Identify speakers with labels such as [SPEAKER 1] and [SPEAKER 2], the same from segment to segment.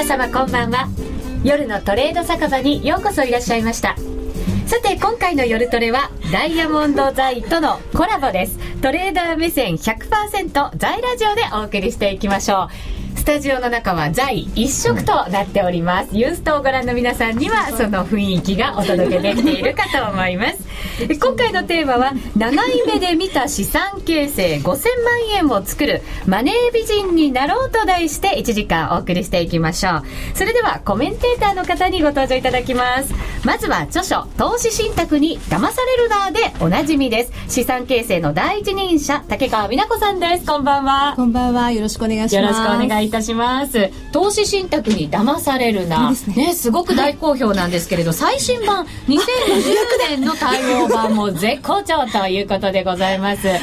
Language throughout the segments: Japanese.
[SPEAKER 1] 皆様こんばんは。夜のトレード酒場にようこそいらっしゃいました。さて今回の夜トレはダイヤモンド財とのコラボです。トレーダー目線100%財ラジオでお送りしていきましょう。タジオの中は財一色となっております。ユーストをご覧の皆さんにはその雰囲気がお届けできているかと思います。今回のテーマは長い目で見た資産形成5000万円を作るマネー美人になろうと題して1時間お送りしていきましょう。それではコメンテーターの方にご登場いただきます。まずは著書投資信託に騙されるなでおなじみです。資産形成の第一人者竹川美奈子さんです。こんばんは。
[SPEAKER 2] こんばんは。よろしくお願いします。よろしく
[SPEAKER 1] お願いいたします。投資信託に騙されるな。ね、ね、すごく大好評なんですけれど、はい、最新版2020年の対応版も絶好調ということでございます。はい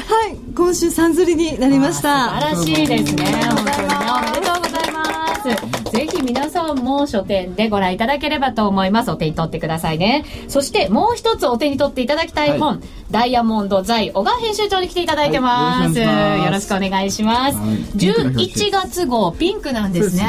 [SPEAKER 2] 今週3釣りになりました。
[SPEAKER 1] 素晴らしいですね。本当にねおめでとうございますぜひ皆さんも書店でご覧いただければと思います。お手に取ってくださいね。そしてもう一つお手に取っていただきたい本、はい、ダイヤモンド財小川編集長に来ていただいてます、はい、よろしくお願いします、はい、11月号ピンクなんですね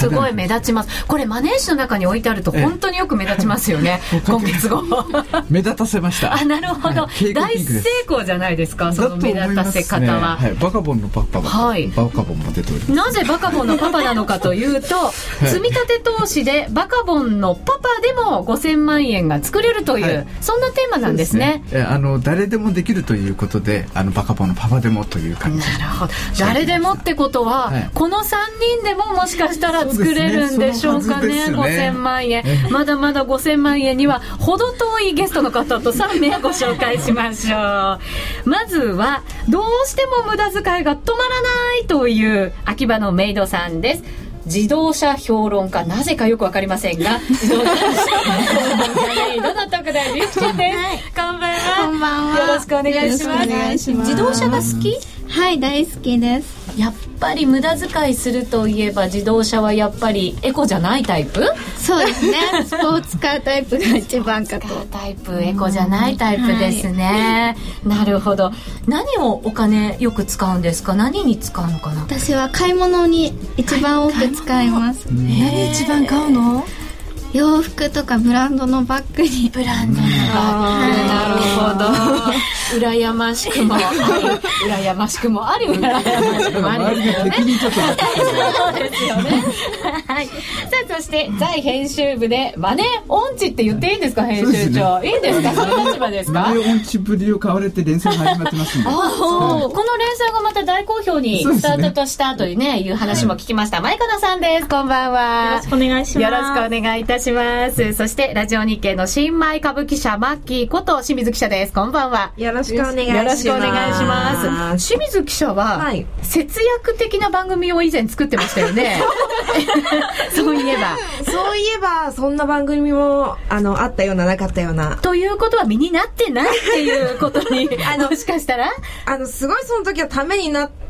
[SPEAKER 1] すごい目立ちます。これマネージの中に置いてあると本当によく目立ちますよね。今月号。
[SPEAKER 3] 目立たせました。
[SPEAKER 1] あなるほど、大成功じゃないですかその目立たせ方は、
[SPEAKER 3] ね、バカボンのパパが、はい、バカボンも出ております。
[SPEAKER 1] なぜバカボンのパパなのかというと積み立て投資でバカボンのパパでも5000万円が作れるという、はい、そんなテーマなんですね。
[SPEAKER 3] あの誰でもできるということであのバカボンのパパでもという感じ。
[SPEAKER 1] なるほど。誰でもってことは、はい、この3人でももしかしたら作れるんでしょうかねね5000万円。まだまだ5000万円には程遠いゲストの方と3名ご紹介しましょう。まずはどうしても無駄遣いが止まらないという秋葉のメイドさんです。自動車評論家なぜかよくわかりませんが自動車評論家どの特大リクちゃんです、はい、こんばんは。
[SPEAKER 4] こんばんは。
[SPEAKER 1] よろしくお願いします。自動車が好き？
[SPEAKER 4] はい大好きです。
[SPEAKER 1] やっぱり無駄遣いするといえば自動車はやっぱりエコじゃないタイプ？
[SPEAKER 4] そうですね。スポーツカータイプが一番かと。
[SPEAKER 1] タイプエコじゃないタイプですね、はい、なるほど。何をお金よく使うんですか？何に使うのかな？
[SPEAKER 4] 私は買い物に一番多く使います、
[SPEAKER 2] はい、何一番買うの？
[SPEAKER 4] 洋服とかブランドのバッグに。
[SPEAKER 1] ブランドのバッグ。なるほど羨ましくもあり。羨ましくもあり。羨ましくもあり。ですよねそうですよね。はいさあそして在編集部でマネー音痴って言っていいんですか編集長、いいんですか？その立場ですか？
[SPEAKER 3] マネー音痴ぶりを買われて連載始まってますんで。あ
[SPEAKER 1] あ、この連載がまた大好評にスタートとしたというねいう話も聞きました。前川さんです。こんばんは。
[SPEAKER 5] よろしくお願いします。
[SPEAKER 1] よろしくお願いいたしますそしてラジオ日経の新米歌舞伎社マッキーこと清水記者です。こんばんは。
[SPEAKER 5] よろしくお願いします。よろしくお願いし
[SPEAKER 1] ます。清水記者は、はい、節約的な番組を以前作ってましたよね。そういえば。
[SPEAKER 5] そういえばそんな番組もあのあったようななかったような。
[SPEAKER 1] ということは身になってないっていうことに あのもしかしたら？
[SPEAKER 5] あのすごいその時はためになって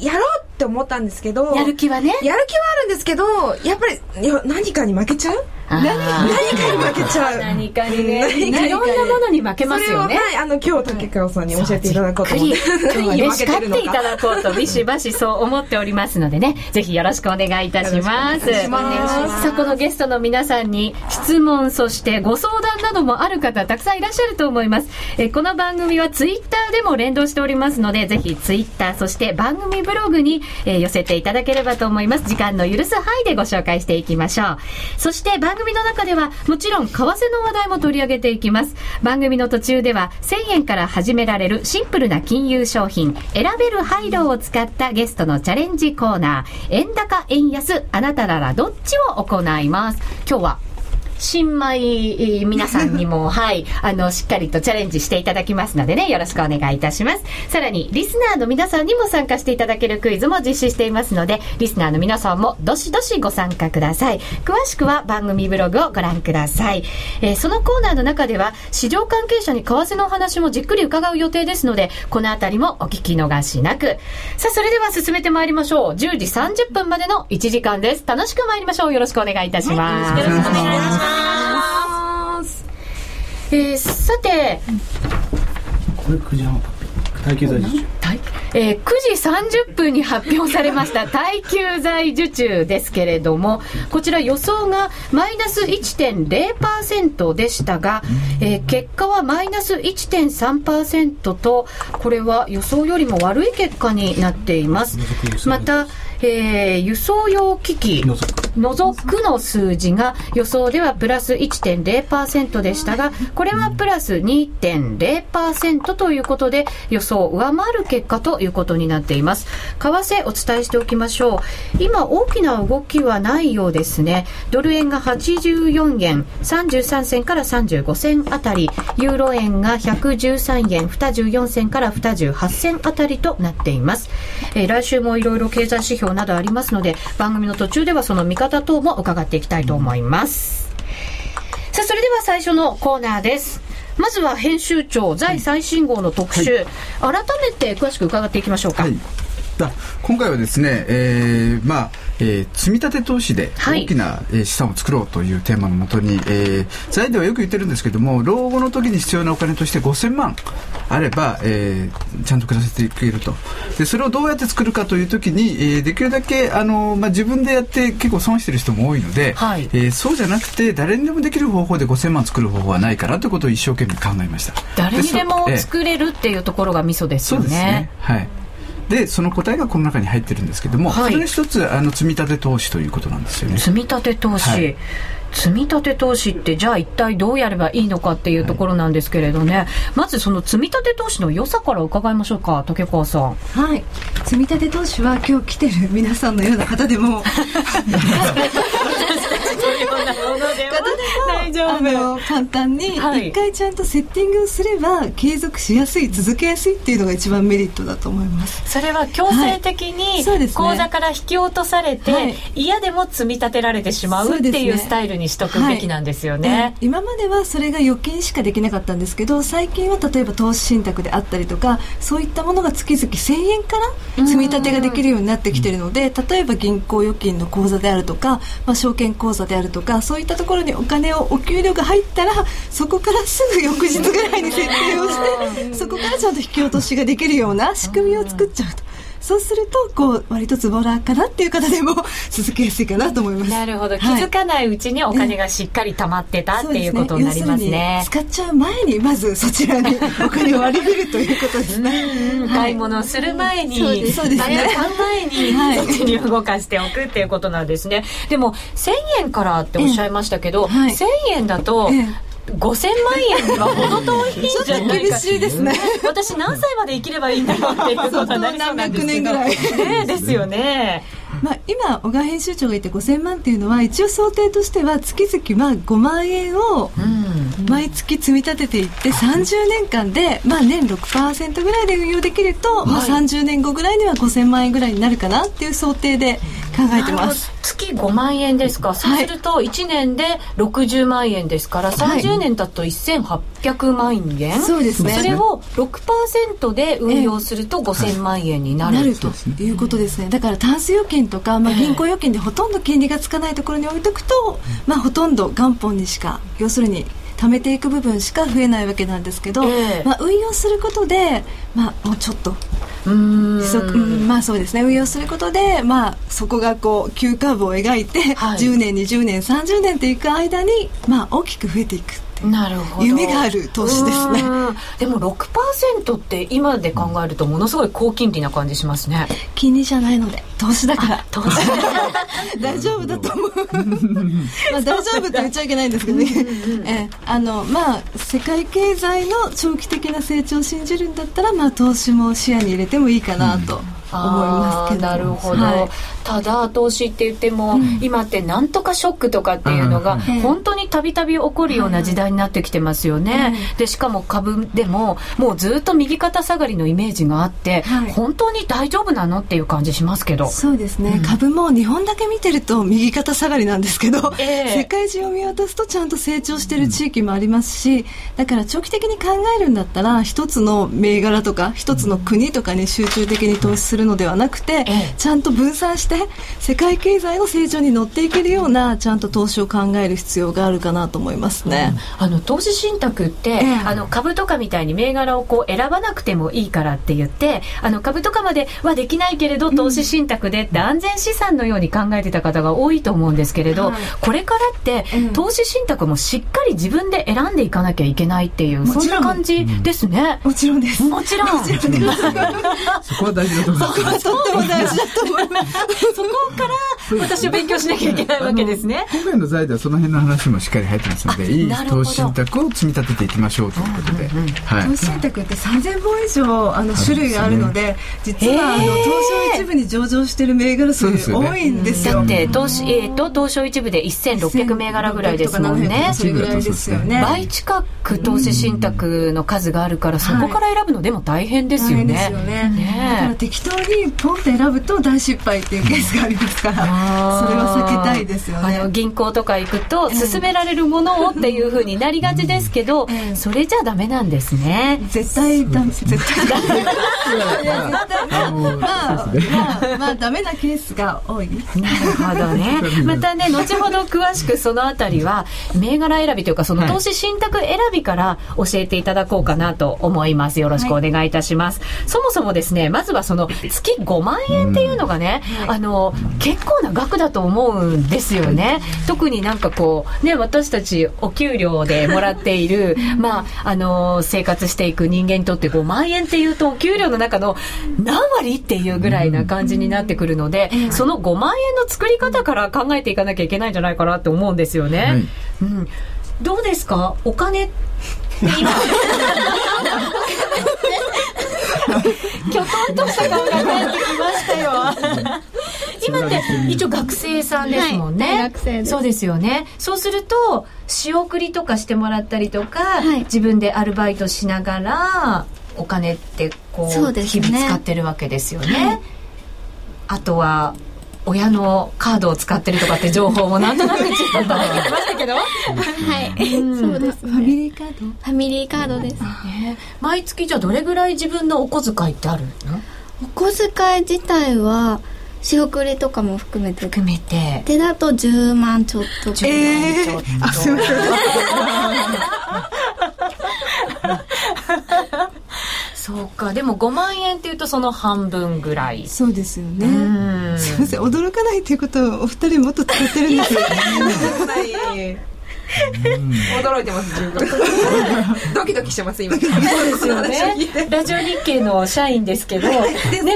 [SPEAKER 5] やろうって思ったんですけど
[SPEAKER 1] やる気はね。
[SPEAKER 5] やる気はあるんですけどやっぱり何かに負けちゃう何何かに負けちゃう。
[SPEAKER 1] 何かにね。いろんなものに負けますよね。
[SPEAKER 5] はいあの今日竹川さんに教えていただこうと思って
[SPEAKER 1] 今日叱っていただこうとビシバシそう思っておりますのでねぜひよろしくお願いいたします。さあこのゲストの皆さんに質問そしてご相談などもある方たくさんいらっしゃると思います。えこの番組はツイッターでも連動しておりますのでぜひツイッターそして番組ブログに、え寄せていただければと思います。時間の許す範囲でご紹介していきましょう。そして番組の中ではもちろん為替の話題も取り上げていきます。番組の途中では1000円から始められるシンプルな金融商品選べる配慮を使ったゲストのチャレンジコーナー円高円安あなたならどっちを行います。今日は新米皆さんにも、はい、あの、しっかりとチャレンジしていただきますのでね、よろしくお願いいたします。さらに、リスナーの皆さんにも参加していただけるクイズも実施していますので、リスナーの皆さんもどしどしご参加ください。詳しくは番組ブログをご覧ください。えー、そのコーナーの中では、市場関係者に為替のお話もじっくり伺う予定ですので、このあたりもお聞き逃しなく。さあ、それでは進めてまいりましょう。10時30分までの1時間です。楽しく参りましょう。よろしくお願いいたします。
[SPEAKER 5] はい、よろしくお願いします。ます。
[SPEAKER 1] えー、さて、
[SPEAKER 3] これ9時半耐久財受
[SPEAKER 1] 注。えー、9時30分に発表されました耐久財受注ですけれども、こちら予想がマイナス1.0%でしたが、えー、結果はマイナス1.3%と、これは予想よりも悪い結果になっています。また、えー、輸送用機器除く。の数字が予想ではプラス1.0%でしたがこれはプラス2.0%ということで予想を上回る結果ということになっています。為替お伝えしておきましょう。今大きな動きはないようですね。ドル円が84円33銭から35銭あたり。ユーロ円が113円24銭から28銭あたりとなっています、えー、来週もいろいろ経済指標などありますので、番組の途中ではその見方等も伺っていきたいと思います。さあ、それでは最初のコーナーです。まずは編集長、在最新号の特集、はい、改めて詳しく伺っていきましょうか。はい
[SPEAKER 3] 今回はですね、えー、まあ、えー、積立投資で大きな、え資産を作ろうというテーマのもとに、えー、財ではよく言ってるんですけども老後の時に必要なお金として5000万あれば、えー、ちゃんと暮らせていけると。でそれをどうやって作るかという時に、えー、できるだけあの、まあ、自分でやって結構損してる人も多いので、はい、えー、そうじゃなくて誰にでもできる方法で5000万作る方法はないかなということを一生懸命考えました。
[SPEAKER 1] 誰にでも作れるっていうところがミソですよね、そうですね。
[SPEAKER 3] はいでその答えがこの中に入ってるんですけども、はい、それ一つあの積み立て投資ということなんですよね。
[SPEAKER 1] 積み立て投資、はい積み立て投資ってじゃあ一体どうやればいいのかっていうところなんですけれどね、はい、まずその積み立て投資の良さから伺いましょうか竹川さん。
[SPEAKER 2] はい。積み立て投資は今日来てる皆さんのような方でも。大丈夫。簡単に一回ちゃんとセッティングをすれば継続しやすい続けやすいっていうのが一番メリットだと思います。
[SPEAKER 1] それは強制的に口座から引き落とされて、はい、嫌でも積み立てられてしまうっていうスタイルにしとくべきなんですよね、はい、
[SPEAKER 2] 今まではそれが預金しかできなかったんですけど最近は例えば投資信託であったりとかそういったものが月々1000円から積み立てができるようになってきているので例えば銀行預金の口座であるとか、まあ、証券口座であるとかそういったところにお金をお給料が入ったらそこからすぐ翌日ぐらいに設定をしてそこからちゃんと引き落としができるような仕組みを作っちゃうと。そうするとこう割とズボラかなっていう方でも続けやすいかなと思います。
[SPEAKER 1] なるほど。気づかないうちにお金がしっかり溜まってた、っていうことになりますね。
[SPEAKER 2] 使っちゃう前にまずそちらにお金を割り振るということですね、
[SPEAKER 1] 買い物する前にそうです。ね。買う前にそっちに動かしておくっていうことなんですね。でも1000円からっておっしゃいましたけど、はい、1000円だと、5000万円には程遠い。んじゃない
[SPEAKER 2] か厳しいですね。
[SPEAKER 1] 私何歳まで生きればいいんだろうっていうことになりそうなんですけど。ねですよね
[SPEAKER 2] まあ、今小川編集長が言って5000万っていうのは一応想定としては月々まあ5万円を毎月積み立てていって30年間でまあ年6%ぐらいで運用できると、まあ、30年後ぐらいには5000万円ぐらいになるかなっていう想定で考えてます。
[SPEAKER 1] 月5万円ですか。そうすると1年で60万円ですから、30年経つと1800万円、
[SPEAKER 2] そうですね。
[SPEAKER 1] それを6%で運用すると5000万円になる、
[SPEAKER 2] なると。いうことですね。だからタンス預金とか、まあ、銀行預金でほとんど金利がつかないところに置いとくと、まあ、ほとんど元本にしか要するに貯めていく部分しか増えないわけなんですけど、えー、まあ、運用することで、まあ、もうちょっと。うん。まあそうですね。運用することで、まあ、そこがこう急カーブを描いて、はい、10年20年30年っていく間に、まあ、大きく増えていく
[SPEAKER 1] なるほど。
[SPEAKER 2] 夢がある投資ですね。
[SPEAKER 1] でも6%って今で考えるとものすごい高金利な感じしますね。
[SPEAKER 2] 金利じゃないので投資だから。投資。大丈夫だと思う。まあ大丈夫って言っちゃいけないんですけどね。えあのまあ世界経済の長期的な成長を信じるんだったらまあ投資も視野に入れてもいいかなと、うん思いますけど。
[SPEAKER 1] なるほど、はい、ただ投資って言っても、うん、今ってなんとかショックとかっていうのが、本当にたびたび起こるような時代になってきてますよね、でしかも株でももうずっと右肩下がりのイメージがあって、はい、本当に大丈夫なのっていう感じしますけど。
[SPEAKER 2] そうですね、うん、株も日本だけ見てると右肩下がりなんですけど、えー、世界中を見渡すとちゃんと成長してる地域もありますし、だから長期的に考えるんだったら一つの銘柄とか一つの国とかに集中的に投資するるのではなくて、ええ、ちゃんと分散して世界経済の成長に乗っていけるようなちゃんと投資を考える必要があるかなと思いますね、
[SPEAKER 1] うん、あの投資信託って、えー、あの株とかみたいに銘柄をこう選ばなくてもいいからって言ってあの株とかまではできないけれど投資信託でって安全資産のように考えてた方が多いと思うんですけれど、はい、これからって、投資信託もしっかり自分で選んでいかなきゃいけないっていうそんな感じですね。
[SPEAKER 2] もちろんです。
[SPEAKER 1] もちろん。
[SPEAKER 3] そこは大事だと思います。そこはとっても大事だと思います
[SPEAKER 1] そこから私は勉強しなきゃいけないわけですね。
[SPEAKER 3] 今回の財ではその辺の話もしっかり入ってますのでいい投資信託を積み立てていきましょうということで、
[SPEAKER 2] はい、投資信託って3000本以上あの種類があるので、実はあの東証一部に上場している銘柄数多いんですよ。
[SPEAKER 1] だって東,、えー、と東証一部で1600銘柄ぐらいですもんね。
[SPEAKER 2] それぐらいですよね。
[SPEAKER 1] 倍近く投資信託の数があるから、そこから選ぶのでも大変ですよね、ですよね。
[SPEAKER 2] ねだから適当にポンって選ぶと大失敗っていうケー。スがありますからそれは避けたいですよねあの
[SPEAKER 1] 銀行とか行くと勧められるものをっていうふうになりがちですけど、それじゃダメなんですね。
[SPEAKER 2] 絶対ダメ。絶対ダメ。まあまあまあダメなケースが多い。
[SPEAKER 1] なるほどね。またね後ほど詳しくそのあたりは銘柄選びというかその投資信託選びから教えていただこうかなと思います。よろしくお願いいたします、はい、そもそもですねまずはその月5万円っていうのがね、あの結構な額だと思うんですよね。特になんかこうね私たちお給料でもらっている まああの生活していく人間にとって5万円っていうとお給料の中の何割っていうぐらいな感じになってくるので、その5万円の作り方から考えていかなきゃいけないんじゃないかなって思うんですよね。はい、うん。どうですか？お金？きょとんとした顔が返ってきましたよ今って一応学生さんですもんね、はい、学生そうですよね。そうすると仕送りとかしてもらったりとか、はい、自分でアルバイトしながらお金ってこう、ね、日々使ってるわけですよね、はい、あとは親のカードを使ってるとかって情報もなんとなくちょっと届いてましたけど。は
[SPEAKER 4] い、うん、そうです、
[SPEAKER 2] ね、ファミリーカード？フ
[SPEAKER 4] ァミリーカードです、
[SPEAKER 1] ね、毎月じゃあどれぐらい自分のお小遣いってあるの？
[SPEAKER 4] お小遣い自体は仕送りとかも含めて。
[SPEAKER 1] 含めて。
[SPEAKER 4] でだと10万ちょっと
[SPEAKER 1] 10万ちょっと、えー、あすい。ませんそうか。でも5万円っていうとその半分ぐらい。
[SPEAKER 2] そうですよね。すいません。驚かないっていうことをお二人もっと使ってるんですよ。
[SPEAKER 5] ね驚いてます十分 ドキドキしてます今。そう
[SPEAKER 1] ですよね。ラジオ日経の社員ですけど ね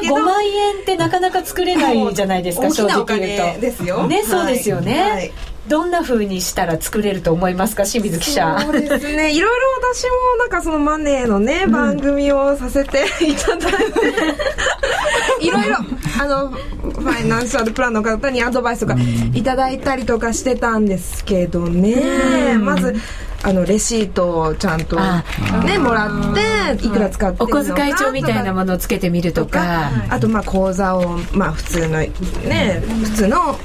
[SPEAKER 1] 5万円ってなかなか作れないじゃないですか正直言うと。
[SPEAKER 5] ですよ。
[SPEAKER 1] ねそうですよね、はいどんな風にしたら作れると思いますか清水記者？
[SPEAKER 5] そうですね。いろいろ私もなんかそのマネーのね、うん、番組をさせて いただいて。いろいろあのファイナンシャルプランの方にアドバイスとかいただいたりとかしてたんですけどね、うん、まずあのレシートをちゃんとねもらってい。くら使ってる
[SPEAKER 1] のかお小遣い帳みたいなものをつけてみるとか。
[SPEAKER 5] あとまあ口座をまあ普通のね普通の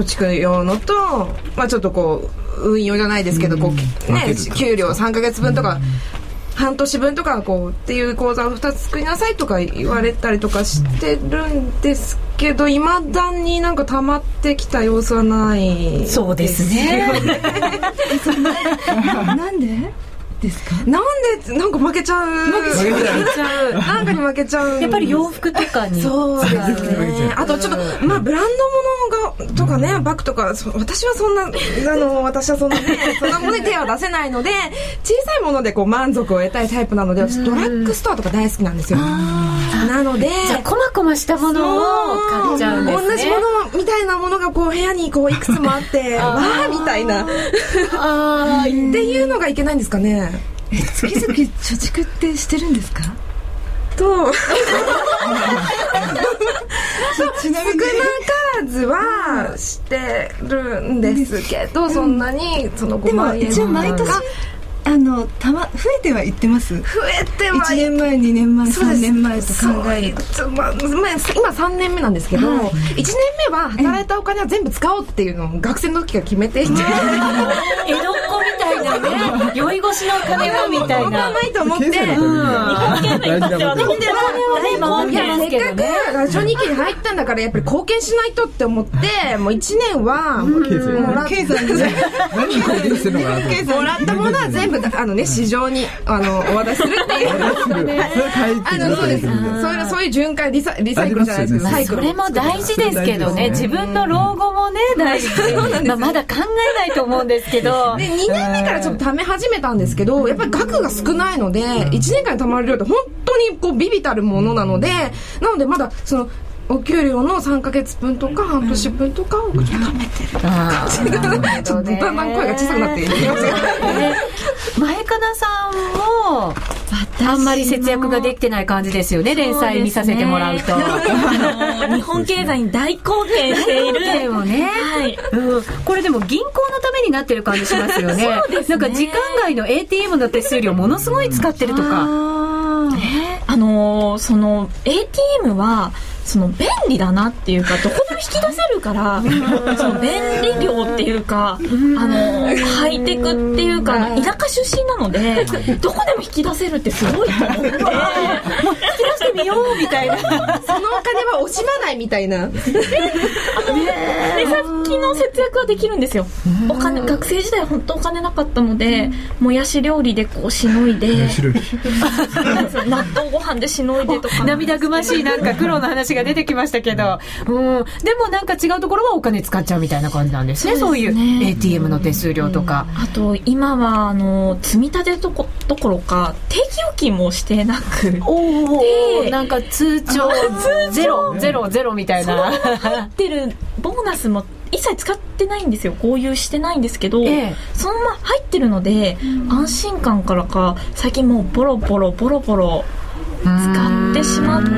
[SPEAKER 5] 貯蓄用のと、まあ、ちょっとこう運用じゃないですけど、こうね、給料3か月分とか、半年分とかこうっていう口座を2つ作りなさいとか言われたりとかしてるんですけどいまだになんか溜まってきた様子はない
[SPEAKER 1] そうですね。
[SPEAKER 2] なんで？ですか？
[SPEAKER 5] なんでなんか負けちゃう？負けちゃう。なんかに負けちゃう。
[SPEAKER 1] やっぱり洋服とかに。
[SPEAKER 5] そうですね。あとちょっとまあブランド物がとかねバッグとか私はそんなあの私はそんなね そんなものに手は出せないので小さいものでこう満足を得たいタイプなので私ドラッグストアとか大好きなんですよ。なので
[SPEAKER 1] じゃあこまこましたものを買っちゃうんですね。
[SPEAKER 5] 同じものみたいなものがこう部屋にこういくつもあってわあみたいな。っていうのがいけないんですかね
[SPEAKER 2] え月々貯蓄ってしてるんですか？
[SPEAKER 5] とちなみに少なからずはしてるんですけど、そんなにその5万円
[SPEAKER 2] でも一応毎年あのたま増えてはいってます？増
[SPEAKER 5] えては
[SPEAKER 2] 1年前2年前3年前と考えると、
[SPEAKER 5] まあ、今3年目なんですけど、はい、1年目は働いたお金は全部使おうっていうのを学生の時から決めていて。江戸っ
[SPEAKER 1] 子みたい酔い越しの金をみたいな。
[SPEAKER 5] ないと思って。
[SPEAKER 3] 経済のためにと
[SPEAKER 1] でもね、
[SPEAKER 5] いやせっかくラジオ日記に入ったんだからやっぱり貢献しないとって思ってもう1年は
[SPEAKER 3] 経済
[SPEAKER 5] もらっ
[SPEAKER 2] 経済。に
[SPEAKER 3] 何に貢献してるのかなと思って
[SPEAKER 5] もらったものは全部あのね市場にあのお渡しするっていう。あのそうです。そういうそういう循環リサリサイクルじゃないですか。
[SPEAKER 3] あ
[SPEAKER 5] サイクル。
[SPEAKER 1] それも大事ですけどね、自分の老後もね、大事。まあまだ考えないと思うんですけど。
[SPEAKER 5] で2年目からちょっと貯め始めたんですけどやっぱり額が少ないので1年間に貯まる量って本当にこうビビたるものなのでなのでまだそのお給料の3か月分とか半年分とかをちょっと貯めてるちょっとだんだん声が小さくなっていきますが
[SPEAKER 1] で 前かなさんもあんまり節約ができてない感じですよね連載見させてもらうと。
[SPEAKER 6] あの 日本経済に大貢献している。
[SPEAKER 1] でもね、
[SPEAKER 6] はい。
[SPEAKER 1] うん、これでも銀行のためになってる感じしますよね。なんか時間外の ATM の手数料ものすごい使ってるとか、
[SPEAKER 6] あのーその ATM はその便利だなっていうかどこでも引き出せるからその便利量っていうかあのーハイテクっていうか田舎出身なのでどこでも引き出せるってすごいと思って
[SPEAKER 1] 引き出してみようみたいな。
[SPEAKER 5] そのお金は惜しまないみたいな。
[SPEAKER 6] 目先の節約はできるんですよ。お金学生時代本当お金なかったのでもやし料理でこうしのいで。納豆ご飯でしのいでとか。
[SPEAKER 1] 涙ぐましいなんか苦労の話が出てきましたけど、うん、でもなんか違うところはお金使っちゃうみたいな感じなんですね。そういう ATM の手数料とか、
[SPEAKER 6] あと今はあの積み立てどこどころか定期預金もしてなく。
[SPEAKER 1] お
[SPEAKER 6] で
[SPEAKER 1] なんか通帳ゼロゼロゼロみたいな。
[SPEAKER 6] 入ってる。ボーナスも一切使ってないんですよ。合流してないんですけど、
[SPEAKER 1] ええ。
[SPEAKER 6] そのまま入ってるので、安心感からか最近もうボロボロボロボロ使ってしまって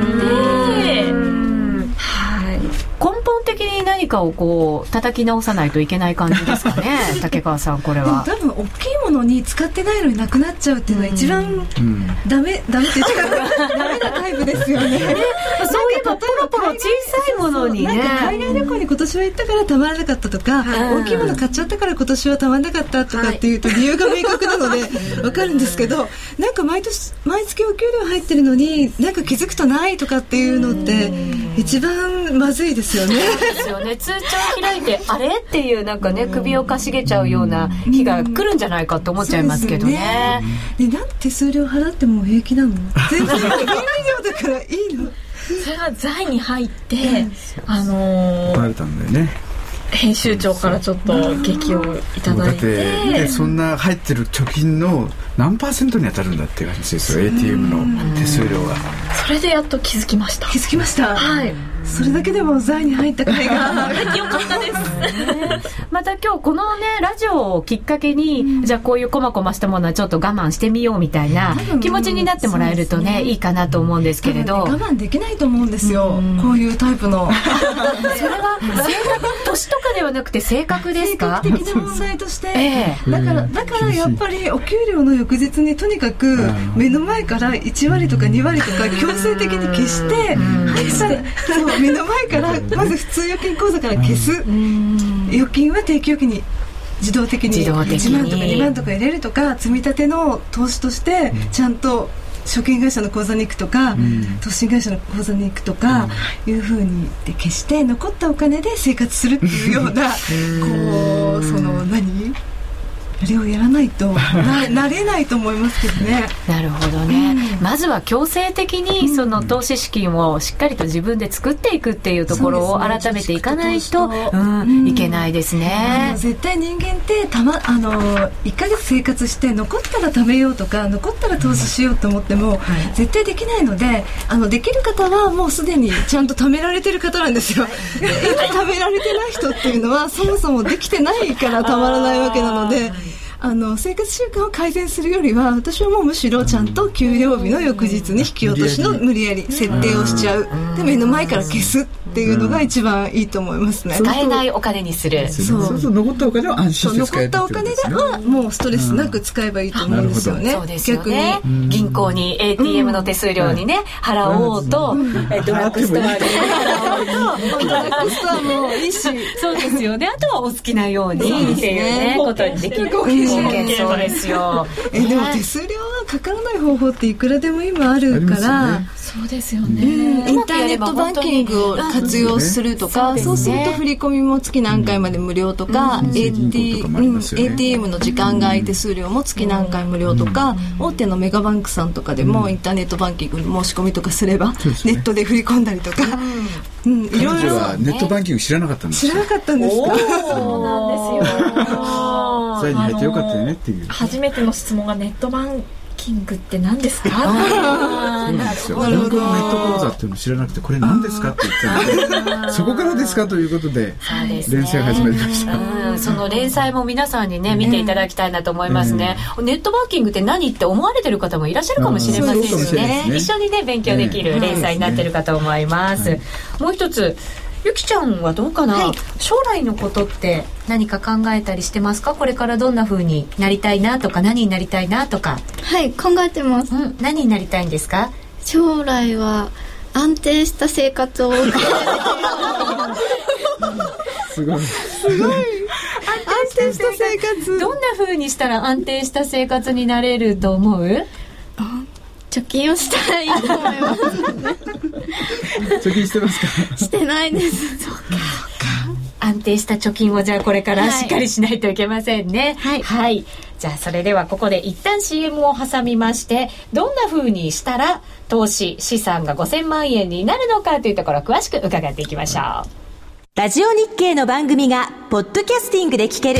[SPEAKER 6] はい。
[SPEAKER 1] 根本的に何かをこう叩き直さないといけない感じですかね。竹川さんこれは。
[SPEAKER 2] 多分大きいものに使ってないのになくなっちゃうっていうのは一番
[SPEAKER 3] うん。
[SPEAKER 2] ダメダメって言っちゃうダメなタイプですよね。
[SPEAKER 1] そういえばポロポロ小さいものにね。
[SPEAKER 2] なんか海外旅行に今年は行ったからたまらなかったとか、大きいもの買っちゃったから今年はたまらなかったとかっていうと理由が明確なのでわかるんですけどなんか毎年毎月お給料入ってるのになんか気づくとないとかっていうのって一番まずいですよね。
[SPEAKER 1] ですよね。通帳開いてあれ？っていうなんかね首をかしげちゃうような日が来るんじゃないかって思っちゃいますけどね。
[SPEAKER 2] でなんで手数料払っても平気なの？全然だからいいの
[SPEAKER 6] それが財に入って、あのー
[SPEAKER 3] バレたんだよね。
[SPEAKER 6] 編集長からちょっと激をいただい
[SPEAKER 3] もう。だってそんな入ってる貯金の何パーセントに当たるんだっていう話ですよ ATM の手数料が。
[SPEAKER 6] それでやっと気づきました。
[SPEAKER 2] 気づきました。
[SPEAKER 6] はい
[SPEAKER 2] それだけでも財に入った甲斐が。
[SPEAKER 6] よかったです
[SPEAKER 1] また今日このねラジオをきっかけに、じゃあこういうこまこましたものはちょっと我慢してみようみたいな気持ちになってもらえるとねいいかなと思うんですけれど、
[SPEAKER 2] 我慢できないと思うんですよこういうタイプの
[SPEAKER 1] それは性格年とかではなくて性格です
[SPEAKER 2] 性
[SPEAKER 1] か
[SPEAKER 2] 格的な問題として、
[SPEAKER 1] ええ。
[SPEAKER 2] だからだからやっぱりお給料の翌日にとにかく目の前から1割とか2割とか強制的に消して入ったそう目の前からまず普通預金口座から消す。預金は定期預金に自動的に
[SPEAKER 1] 自動的に。
[SPEAKER 2] 1万とか2万とか入れるとか積み立ての投資としてちゃんと証券会社の口座に行くとか、投資会社の口座に行くとか、いうふうにで消して残ったお金で生活するっていうような こうその何あれをやらないと ななれないと思いますけどね。
[SPEAKER 1] なるほどね、まずは強制的にその投資資金をしっかりと自分で作っていくっていうところを改めていかないと、うん
[SPEAKER 2] うん。
[SPEAKER 1] いけないです
[SPEAKER 2] あ
[SPEAKER 1] ね
[SPEAKER 2] の。絶対人間ってたまあの1ヶ月生活して残ったら貯めようとか残ったら投資しようと思っても、絶対できないのであのできる方はもうすでにちゃんと貯められてる方なんですよ。貯められてない人っていうのはそもそもできてないからたまらないわけなので。あの生活習慣を改善するよりは私はもうむしろちゃんと給料日の翌日に引き落としの無理やり設定をしちゃう。で目の前から消すっていうのが一番いいと思いますね。
[SPEAKER 1] 使えないお金にする。
[SPEAKER 3] そう。そうそう残ったお金は安心して使える
[SPEAKER 2] 残ったお金ではもうストレスなく使えばいいと思うんですよね。
[SPEAKER 1] そうですよね。銀行に ATM の手数料にね、払おうと、えドラッグストアで払おうと、
[SPEAKER 2] ドラッグストアもいいし、
[SPEAKER 1] そうですよね。あとはお好きなようにっていうね、ことにできる。そうですよ。
[SPEAKER 2] えでも手数料がかからない方法っていくらでも今あるから、
[SPEAKER 6] そうですよね、
[SPEAKER 2] インターネットバンキングを活用するとか、そうすると振り込みも月何回まで無料とか、ATM の時間が空いて数料も月何回無料とか、大手のメガバンクさんとかでもインターネットバンキングの申し込みとかすれば、ネットで振り込んだりとか、
[SPEAKER 3] うん、いろいろ。はネットバンキング知らなかったんです
[SPEAKER 2] 知らなかったんですか？そうなんです
[SPEAKER 3] よ。それに入ってよかったよねっていう。
[SPEAKER 6] 初めての質問がネットバンキングって何ですか？
[SPEAKER 3] そうなんですよ。僕のネット講座っていうの知らなくて、これ何ですかって言ったので、そこからですかということで、連載始まりました。
[SPEAKER 1] その連載も皆さんにね、見ていただきたいなと思いますね。ネットバンキングって何って思われてる方もいらっしゃるかもしれませんしね。一緒にね、勉強できる連載になってるかと思います。もう一つ、ゆきちゃんはどうかな、はい、将来のことって何か考えたりしてますか？これからどんな風になりたいなとか何になりたいなとか。
[SPEAKER 4] はい考えてます、う
[SPEAKER 1] ん、何になりたいんですか？
[SPEAKER 4] 将来は安定した生活を。
[SPEAKER 3] すごい。
[SPEAKER 2] すごい。安定した生活。
[SPEAKER 1] どんな風にしたら安定した生活になれると思う？
[SPEAKER 4] 貯金をしたらいいと思います。
[SPEAKER 3] 貯金してますか？
[SPEAKER 4] してないです。
[SPEAKER 1] そうか。安定した貯金をじゃあこれからしっかりしないといけませんね。
[SPEAKER 4] はい、
[SPEAKER 1] はい、じゃあそれではここで一旦 CM を挟みましてどんな風にしたら投資資産が5000万円になるのかというところ詳しく伺っていきましょう。
[SPEAKER 7] ラジオ日経の番組がポッドキャスティングで聞ける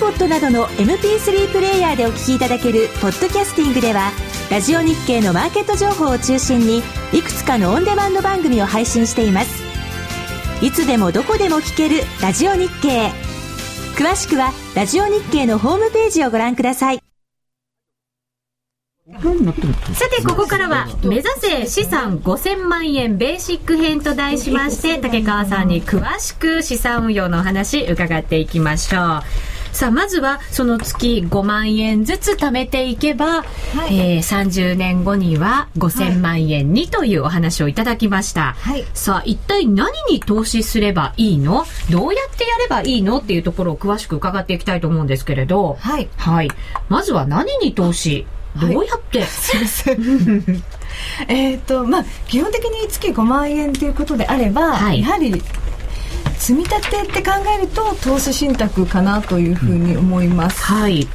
[SPEAKER 7] iPod などの MP3 プレイヤーでお聞きいただけるポッドキャスティングではラジオ日経のマーケット情報を中心にいくつかのオンデマンド番組を配信しています。いつでもどこでも聞けるラジオ日経。詳しくはラジオ日経のホームページをご覧ください。
[SPEAKER 1] さてここからは目指せ資産5000万円ベーシック編と題しまして竹川さんに詳しく資産運用のお話伺っていきましょうさあまずはその月5万円ずつ貯めていけば、はい、えー、30年後には5000万円にというお話をいただきました、はい、さあ一体何に投資すればいいの？どうやってやればいいのっていうところを詳しく伺っていきたいと思うんですけれど、
[SPEAKER 2] はい、
[SPEAKER 1] はい、まずは何に投資？どうやって、はい、すいません。
[SPEAKER 2] えっとまあ基本的に月5万円ということであれば、はい、やはり積み立てって考えると投資信託かなというふうに思います、
[SPEAKER 1] うん、はい。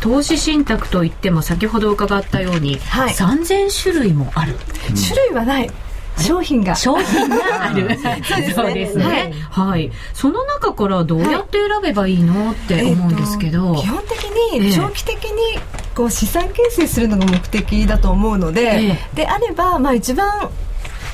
[SPEAKER 1] 投資信託といっても先ほど伺ったように、はい、3000種類もある、
[SPEAKER 2] うん、種類はない。商品が。
[SPEAKER 1] 商品がある。そうですね、ね、はい、はい、その中からどうやって選べばいいの、って思うんですけど、
[SPEAKER 2] えー、基本的に長期的にこう資産形成するのが目的だと思うので、えー、であれば、まあ、一番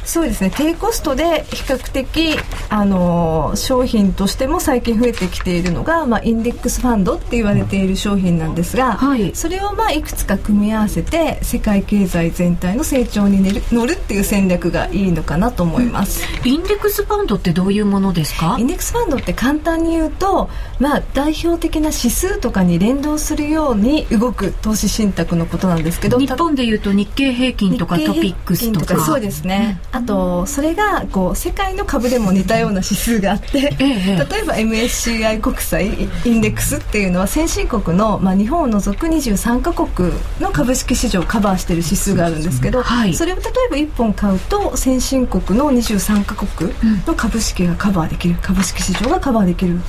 [SPEAKER 2] そうですね。低コストで比較的あの商品としても最近増えてきているのが、まあ、インデックスファンドって言われている商品なんですが、はい、それをまあいくつか組み合わせて世界経済全体の成長に乗るっていう戦略がいいのかなと思います、
[SPEAKER 1] うん、インデックスファンドってどういうものですか？
[SPEAKER 2] インデックスファンドって簡単に言うと、まあ、代表的な指数とかに連動するように動く投資信託のことなんですけど
[SPEAKER 1] 日本でいうと日経平均とかトピックスとか。
[SPEAKER 2] そうですね、うんあとそれがこう世界の株でも似たような指数があって、ええ、例えば MSCI 国際インデックスっていうのは先進国の、まあ、日本を除く23カ国の株式市場をカバーしている指数があるんですけど、はい、それを例えば1本買うと先進国の23カ国の株式がカバーできる株式市場がカバーできる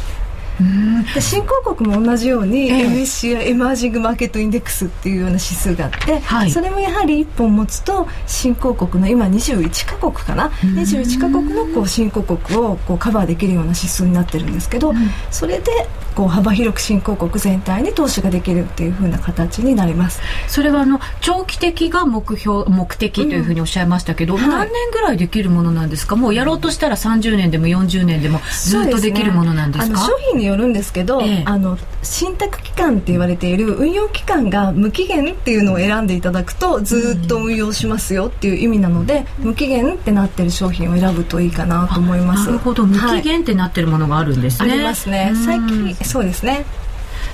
[SPEAKER 2] で新興国も同じように、え MSCI エマージングマーケットインデックスっていうような指数があって、はい、それもやはり1本持つと新興国の今21カ国かな？21カ国のこう新興国をこうカバーできるような指数になってるんですけど、うん、それでこう幅広く新興国全体に投資ができるっていうふうな形になります。
[SPEAKER 1] それはあの長期的が目標目的というふうにおっしゃいましたけど、うん。はい、何年ぐらいできるものなんですか？もうやろうとしたら30年でも40年でもずっとできるものなんですか、ね、
[SPEAKER 2] 商品によるんですけど、ええ、あの信託期間って言われている運用期間が無期限っていうのを選んでいただくとずっと運用しますよっていう意味なので、うん、無期限ってなってる商品を選ぶといいかなと思います。
[SPEAKER 1] なるほど。無期限ってなってるものがあるんですね、
[SPEAKER 2] はい、ありますね。最近そうですね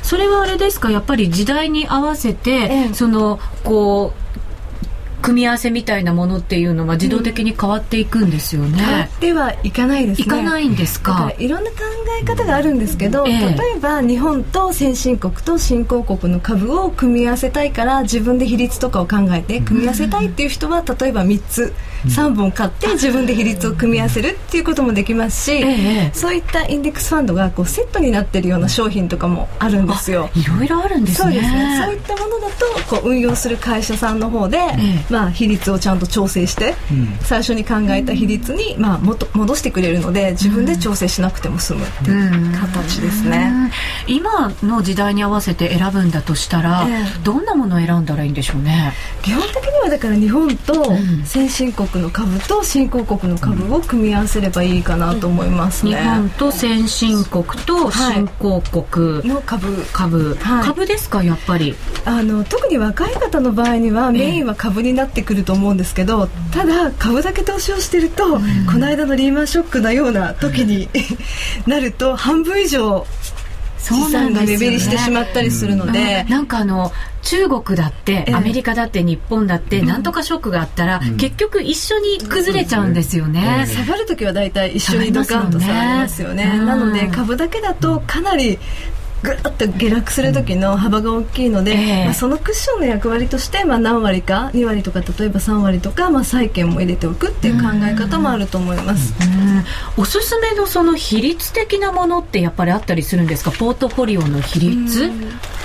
[SPEAKER 1] それはあれですか？やっぱり時代に合わせて、ええ、そのこう組み合わせみたいなものっていうのは自動的に変わっていくんですよね。変
[SPEAKER 2] わってはいかないですね。
[SPEAKER 1] いかないんですか？
[SPEAKER 2] かいろんな考え方があるんですけど、ええ、例えば日本と先進国と新興国の株を組み合わせたいから自分で比率とかを考えて組み合わせたいっていう人は例えば3つ。3本買って自分で比率を組み合わせるっていうこともできますし、え、そういったインデックスファンドがこうセットになってるような商品とかもあるんですよ。
[SPEAKER 1] いろいろあるんですね。そうですね。
[SPEAKER 2] そういったものだとこう運用する会社さんの方で、まあ比率をちゃんと調整して、うん、最初に考えた比率に、まあ、もと戻してくれるので自分で調整しなくても済むっていう形ですね、
[SPEAKER 1] 今の時代に合わせて選ぶんだとしたら、えー、どんなものを選んだらいいんでしょうね？
[SPEAKER 2] 基本的にはだから日本と先進国の株と新興国の株を組み合わせればいいかなと思いますね、
[SPEAKER 1] 日本と先進国と新興国
[SPEAKER 2] の株。
[SPEAKER 1] 株、はい、株ですかやっぱり？
[SPEAKER 2] あの特に若い方の場合にはメインは株になってくると思うんですけど、ただ株だけ投資をしてると、この間のリーマンショックのような時に なると半分以上資産が目減りしてしまったりするので、
[SPEAKER 1] なんかあの中国だってアメリカだって日本だって、なんとかショックがあったら、結局一緒に崩れちゃうんですよね、
[SPEAKER 2] 下がる時は大体一緒にドカンと下がりますよねなので株だけだとかなりぐっと下落する時の幅が大きいので、えー、まあ、そのクッションの役割として、まあ、何割か2割とか例えば3割とか、まあ、債券も入れておくっていう考え方もあると思います、
[SPEAKER 1] おすすめのその比率的なものってやっぱりあったりするんですか？ポートフォリオの比率？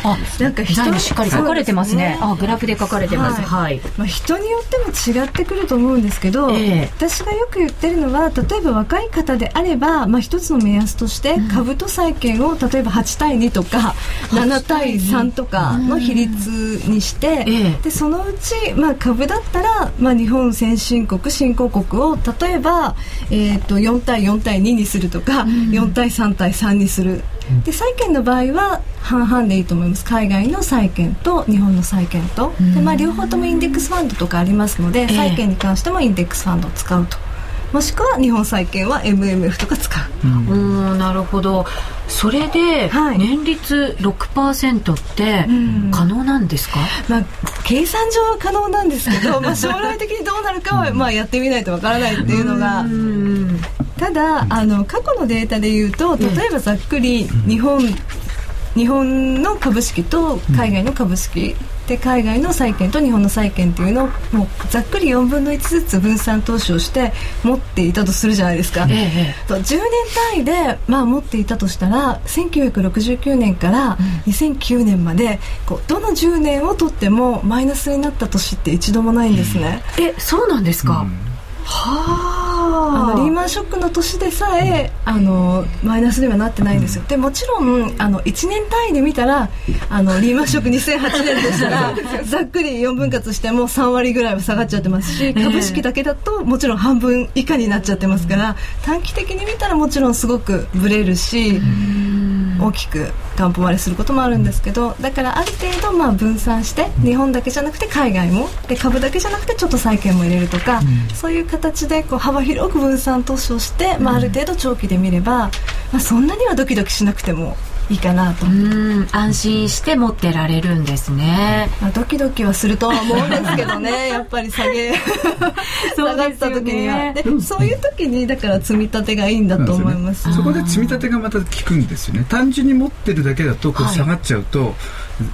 [SPEAKER 1] あなんか人にしっかり書かれてますね、ね、あグラフで書かれてます、はい、はい、
[SPEAKER 2] まあ、人によっても違ってくると思うんですけど、えー、私がよく言ってるのは例えば若い方であれば、まあ、一つの目安として株と債券を例えば8対2とか7対3とかの比率にして、でそのうち、まあ、株だったら、まあ、日本先進国新興国を例えば、えー、と4対4対2にするとか、4対3対3にする。で債券の場合は半々でいいと思います。海外の債券と日本の債券と。で、まあ、両方ともインデックスファンドとかありますので、債券に関してもインデックスファンドを使うともしくは日本債券は MMF とか使う、
[SPEAKER 1] うん、うんなるほど。それで年率6%って可能なんですか、
[SPEAKER 2] まあ、計算上は可能なんですけど、まあ、将来的にどうなるかはまあやってみないとわからないっていうのが。ただあの過去のデータでいうと例えばざっくり日本日本の株式と海外の株式、で海外の債券と日本の債券っていうのをもうざっくり4分の1ずつ分散投資をして持っていたとするじゃないですか、ええ、10年単位で、まあ、持っていたとしたら1969年から2009年までこうどの10年をとってもマイナスになった年って一度もないんですね、
[SPEAKER 1] えそうなんですか、
[SPEAKER 2] うん。はあのリーマンショックの年でさえあのマイナスにはなってないんですよ。でもちろんあの1年単位で見たらあのリーマンショック2008年でしたらざっくり4分割しても3割ぐらいは下がっちゃってますし株式だけだともちろん半分以下になっちゃってますから短期的に見たらもちろんすごくブレるし。大きく担保割れすることもあるんですけどだからある程度まあ分散して日本だけじゃなくて海外もで株だけじゃなくてちょっと債券も入れるとか、うん、そういう形でこう幅広く分散投資をして、まあ、ある程度長期で見れば、まあ、そんなにはドキドキしなくてもいいかなと。
[SPEAKER 1] 安心して持ってられるんですね、
[SPEAKER 2] まあ、ドキドキはするとは思うんですけどね やっぱり下げ下がった時には。で、ね、そういう時にだから積み立てがいいんだと思います、
[SPEAKER 3] ね、そこで積み立てがまた効くんですよね。単純に持ってるだけだとこう下がっちゃうと、はい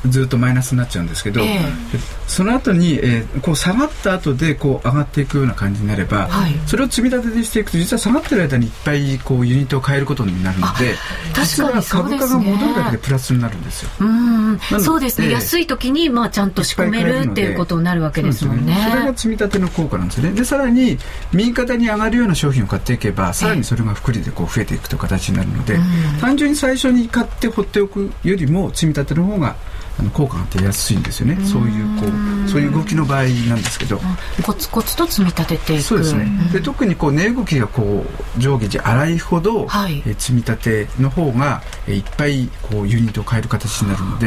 [SPEAKER 3] ずっとマイナスになっちゃうんですけど、えー、その後に、えー、こう下がった後でこう上がっていくような感じになれば、はい、それを積み立てでしていくと実は下がってる間にいっぱいこうユニットを変えることになるので
[SPEAKER 1] 確かに
[SPEAKER 3] 株価が戻るだけでプラスになるんですよ。
[SPEAKER 1] うん。そうですね、安い時にまあちゃんと仕込めるっていうことになるわけですもんね。
[SPEAKER 3] それが積み立ての効果なんですね。でさらに右肩に上がるような商品を買っていけばさらにそれが複利でこう増えていくという形になるので、単純に最初に買って放っておくよりも積み立ての方があの効果が出やすいんですよね。そういうこうそういう動きの場合なんですけど。
[SPEAKER 1] コツコツと積み立てていく。
[SPEAKER 3] そうですね、で特にこう値動きがこう上下時荒いほど、はい、え積み立ての方がえいっぱいこうユニットを変える形になるので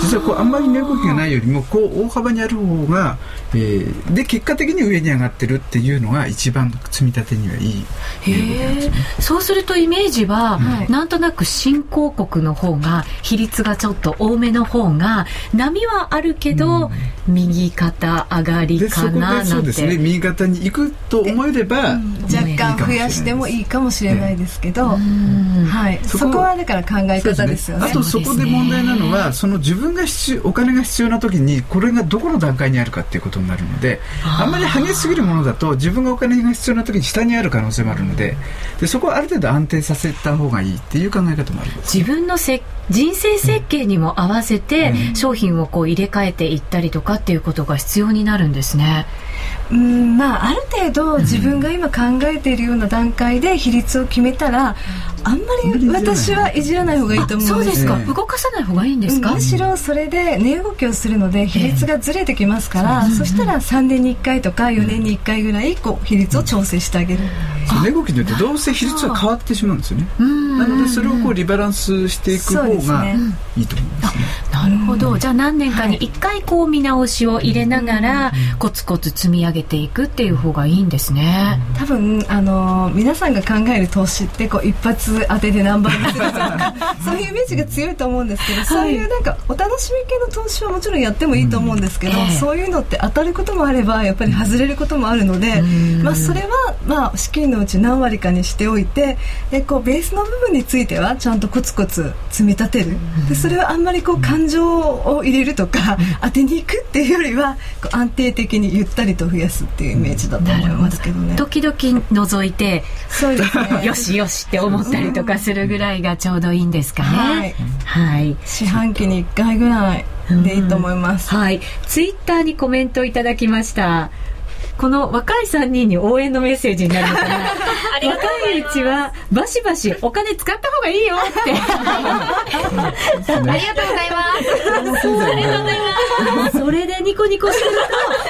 [SPEAKER 3] 実はこうあんまり値動きがないよりもこう大幅にある方が、えー、で結果的に上に上がってるっていうのが一番積み立てにはいい
[SPEAKER 1] へえそうするとイメージは、はい、なんとなく新興国の方が比率がちょっと多めの方がが波はあるけど、うん、右肩上がりかななんて。そうですね。
[SPEAKER 3] 右肩に行くと思えれば、
[SPEAKER 2] うん、若干増やしてもいいかもしれないですけど、はい、そこはだから考え方ですよね、
[SPEAKER 3] ね、あとそこで問題なのはその自分が必要お金が必要な時にこれがどこの段階にあるかっていうことになるのであんまり激しすぎるものだと自分がお金が必要な時に下にある可能性もあるのででそこはある程度安定させた方がいいっていう考え方もあります
[SPEAKER 1] 自分のせ人生設計にも合わせて商品をこう入れ替えていったりとかっていうことが必要になるんですね。
[SPEAKER 2] まあ、ある程度自分が今考えているような段階で比率を決めたら、あんまり私はいじらない方がいいと思うんです。
[SPEAKER 1] そうですか、動かさない方がいいんですか、
[SPEAKER 2] むしろそれで値動きをするので比率がずれてきますから、そしたら3年に1回とか4年に1回ぐらいこう比率を調整してあげる、
[SPEAKER 3] 値動きによってどうせ比率は変わってしまうんですよねなのでそれをこうリバランスしていく方がいいと思いますね
[SPEAKER 1] なるほどじゃあ何年か。に1回こう見直しを入れながらコツコツ積み上げていくっていう方がいいんですね。
[SPEAKER 2] 多分あの皆さんが考える投資ってこう一発当てで何倍にするとか そういうイメージが強いと思うんですけど、はい、そういうなんかお楽しみ系の投資はもちろんやってもいいと思うんですけど、うんえ。ー、そういうのって当たることもあればやっぱり外れることもあるので、まあ、それは、まあ、資金のうち何割かにしておいてでこうベースの部分についてはちゃんとコツコツ積み立てる。でそれはあんまりこう感情を入れるとか当てにいくっていうよりはこう安定的にゆったりと増やすっていうイメージだと思いますけどね。
[SPEAKER 1] 時々覗いて
[SPEAKER 2] そうです、ね、
[SPEAKER 1] よしよしって思ったりとかするぐらいがちょうどいいんですかね、
[SPEAKER 2] はい、はい、四半期に1回ぐらいでいいと思います、
[SPEAKER 1] はい。ツイッターにコメントいただきましたこの若い3人に応援のメッセージになるのかな。若いうちはバシバシお金使った方がいいよって。
[SPEAKER 6] ありがとうございます。ありがとうござい
[SPEAKER 1] ます。それでニコニコしてる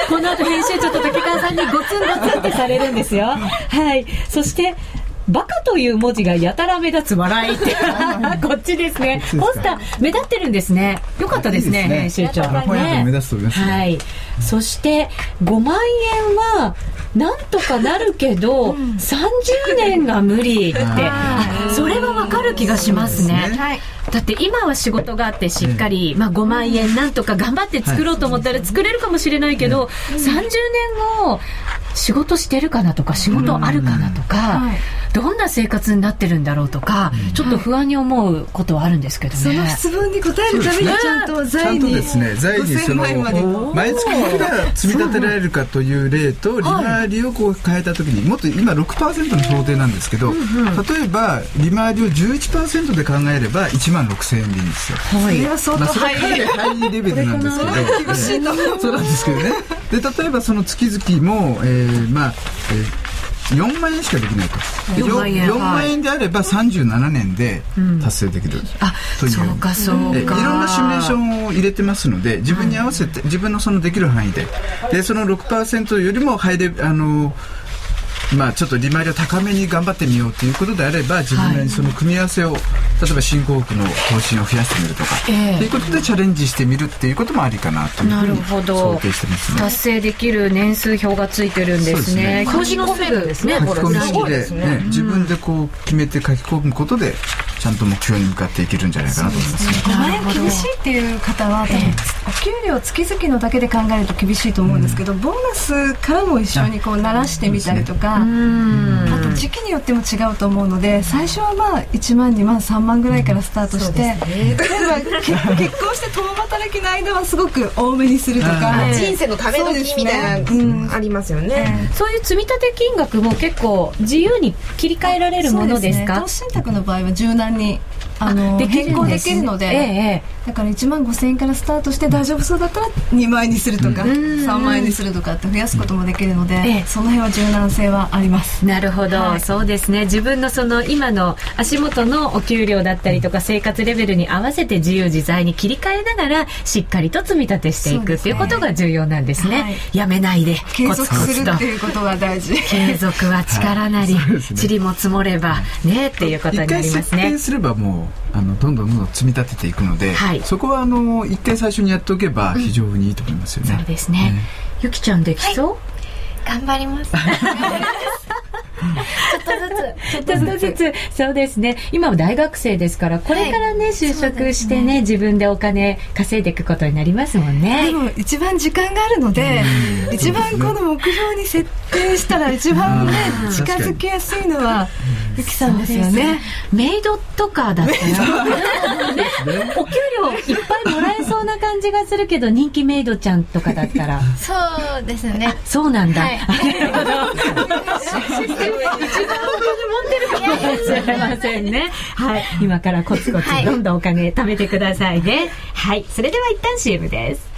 [SPEAKER 1] とこの後編集長と竹川さんにゴツンゴツンってされるんですよ。はい。そしてバカという文字がやたら目立つ笑いって。こっちですね。ポスター目立ってるんですね。よかったですね編集長。
[SPEAKER 3] ね。
[SPEAKER 1] はい。そして5万円はなんとかなるけど、うん、30年が無理って。それはわかる気がしますね、ね、だって今は仕事があってしっかり、まあ、5万円なんとか頑張って作ろうと思ったら作れるかもしれないけど、30年後仕事してるかなとか仕事あるかなとか、はい。どんな生活になってるんだろうとか、うん、ちょっと不安に思うことはあるんですけどね、
[SPEAKER 2] その質問に答えるためにちゃんと財に、
[SPEAKER 3] ですね財にその毎月いくら積み立てられるかという例と利回りをこう変えた時にもっと今6%の想定なんですけど、例えば利回りを11%で考えれば1万6000円でいいんですよ。
[SPEAKER 2] はい、それは
[SPEAKER 3] まあ、それはかなりハイレベルなんですけど、そうなんですけどね。で例えばその月々も、えー、まあ、えー4万円しかできないと。4万円 ,4 万円であれば37年で達成できる、うん、
[SPEAKER 1] あそうかそうか。い
[SPEAKER 3] ろんなシミュレーションを入れてますので自分に合わせて、自分のそのできる範囲で。でその6%よりもハイレあのまあ、ちょっと利回りを高めに頑張ってみようということであれば自分なりにその組み合わせを、はい、例えば新興国の投資を増やしてみるとか、えー、ということでチャレンジしてみるっていうこともありかなというふうに想定してますね。
[SPEAKER 1] 達成できる年数表がついてるんですね。
[SPEAKER 6] 表示込めるんですね書き込み式
[SPEAKER 3] で、ね、自分でこう決めて書き込むことでちゃんと目標に向かっていけるんじゃないかなと思いますね。5
[SPEAKER 2] 万円厳しいっていう方は、多分、お給料月々のだけで考えると厳しいと思うんですけど、ボーナスからも一緒にこう鳴らしてみたりとか、あと時期によっても違うと思うので、最初はまあ1万、2万、3万ぐらいからスタートして、例えば 結婚して共働きの間はすごく多めにするとか、
[SPEAKER 5] 人生のため時みたいな、ありますよね。
[SPEAKER 1] そういう積み立て金額も結構自由に切り替えられるものですか？
[SPEAKER 2] 投資信託の場合は柔軟にあの変更できるので、ええ、だから1万5000円からスタートして大丈夫そうだったら2万円にするとか3万円にするとかって増やすこともできるので、ええ、その辺は柔軟性はあります。
[SPEAKER 1] なるほど、はい、そうですね。自分のその今の足元のお給料だったりとか生活レベルに合わせて自由自在に切り替えながらしっかりと積み立てしていくっていうことが重要なんですね、はい、やめないで。
[SPEAKER 2] 継続するっていうことが大事。
[SPEAKER 1] 継続は力なり、はい。ね、塵も積もればねっていうことになりますね。
[SPEAKER 3] すればもうあのどんどんどんどん積み立てていくので、はい、そこはあの一回最初にやっておけば非常にいいと思いますよね、
[SPEAKER 1] うん、そうですね、ね、ゆきちゃんできそう、
[SPEAKER 4] 頑張ります っ
[SPEAKER 1] とずつ。ちょっとずつ。そうですね。今は大学生ですから、これからね、はい、就職してね、ね、自分でお金稼いでいくことになりますもんね。
[SPEAKER 2] でも、一番時間があるので、一番この目標に設定したら、一番ね、近づきやすいのは、ゆきさんですよね。
[SPEAKER 1] メイドとかだったら、お給料いっぱいもらえそうな感じがするけど、人気メイドちゃんとかだったら。
[SPEAKER 4] そうですね。
[SPEAKER 1] そうなんだ。はい、一番お金持ってるかもしれませんね。はい。今からコツコツどんどんお金貯めてくださいね。はい。それでは一旦 CM です。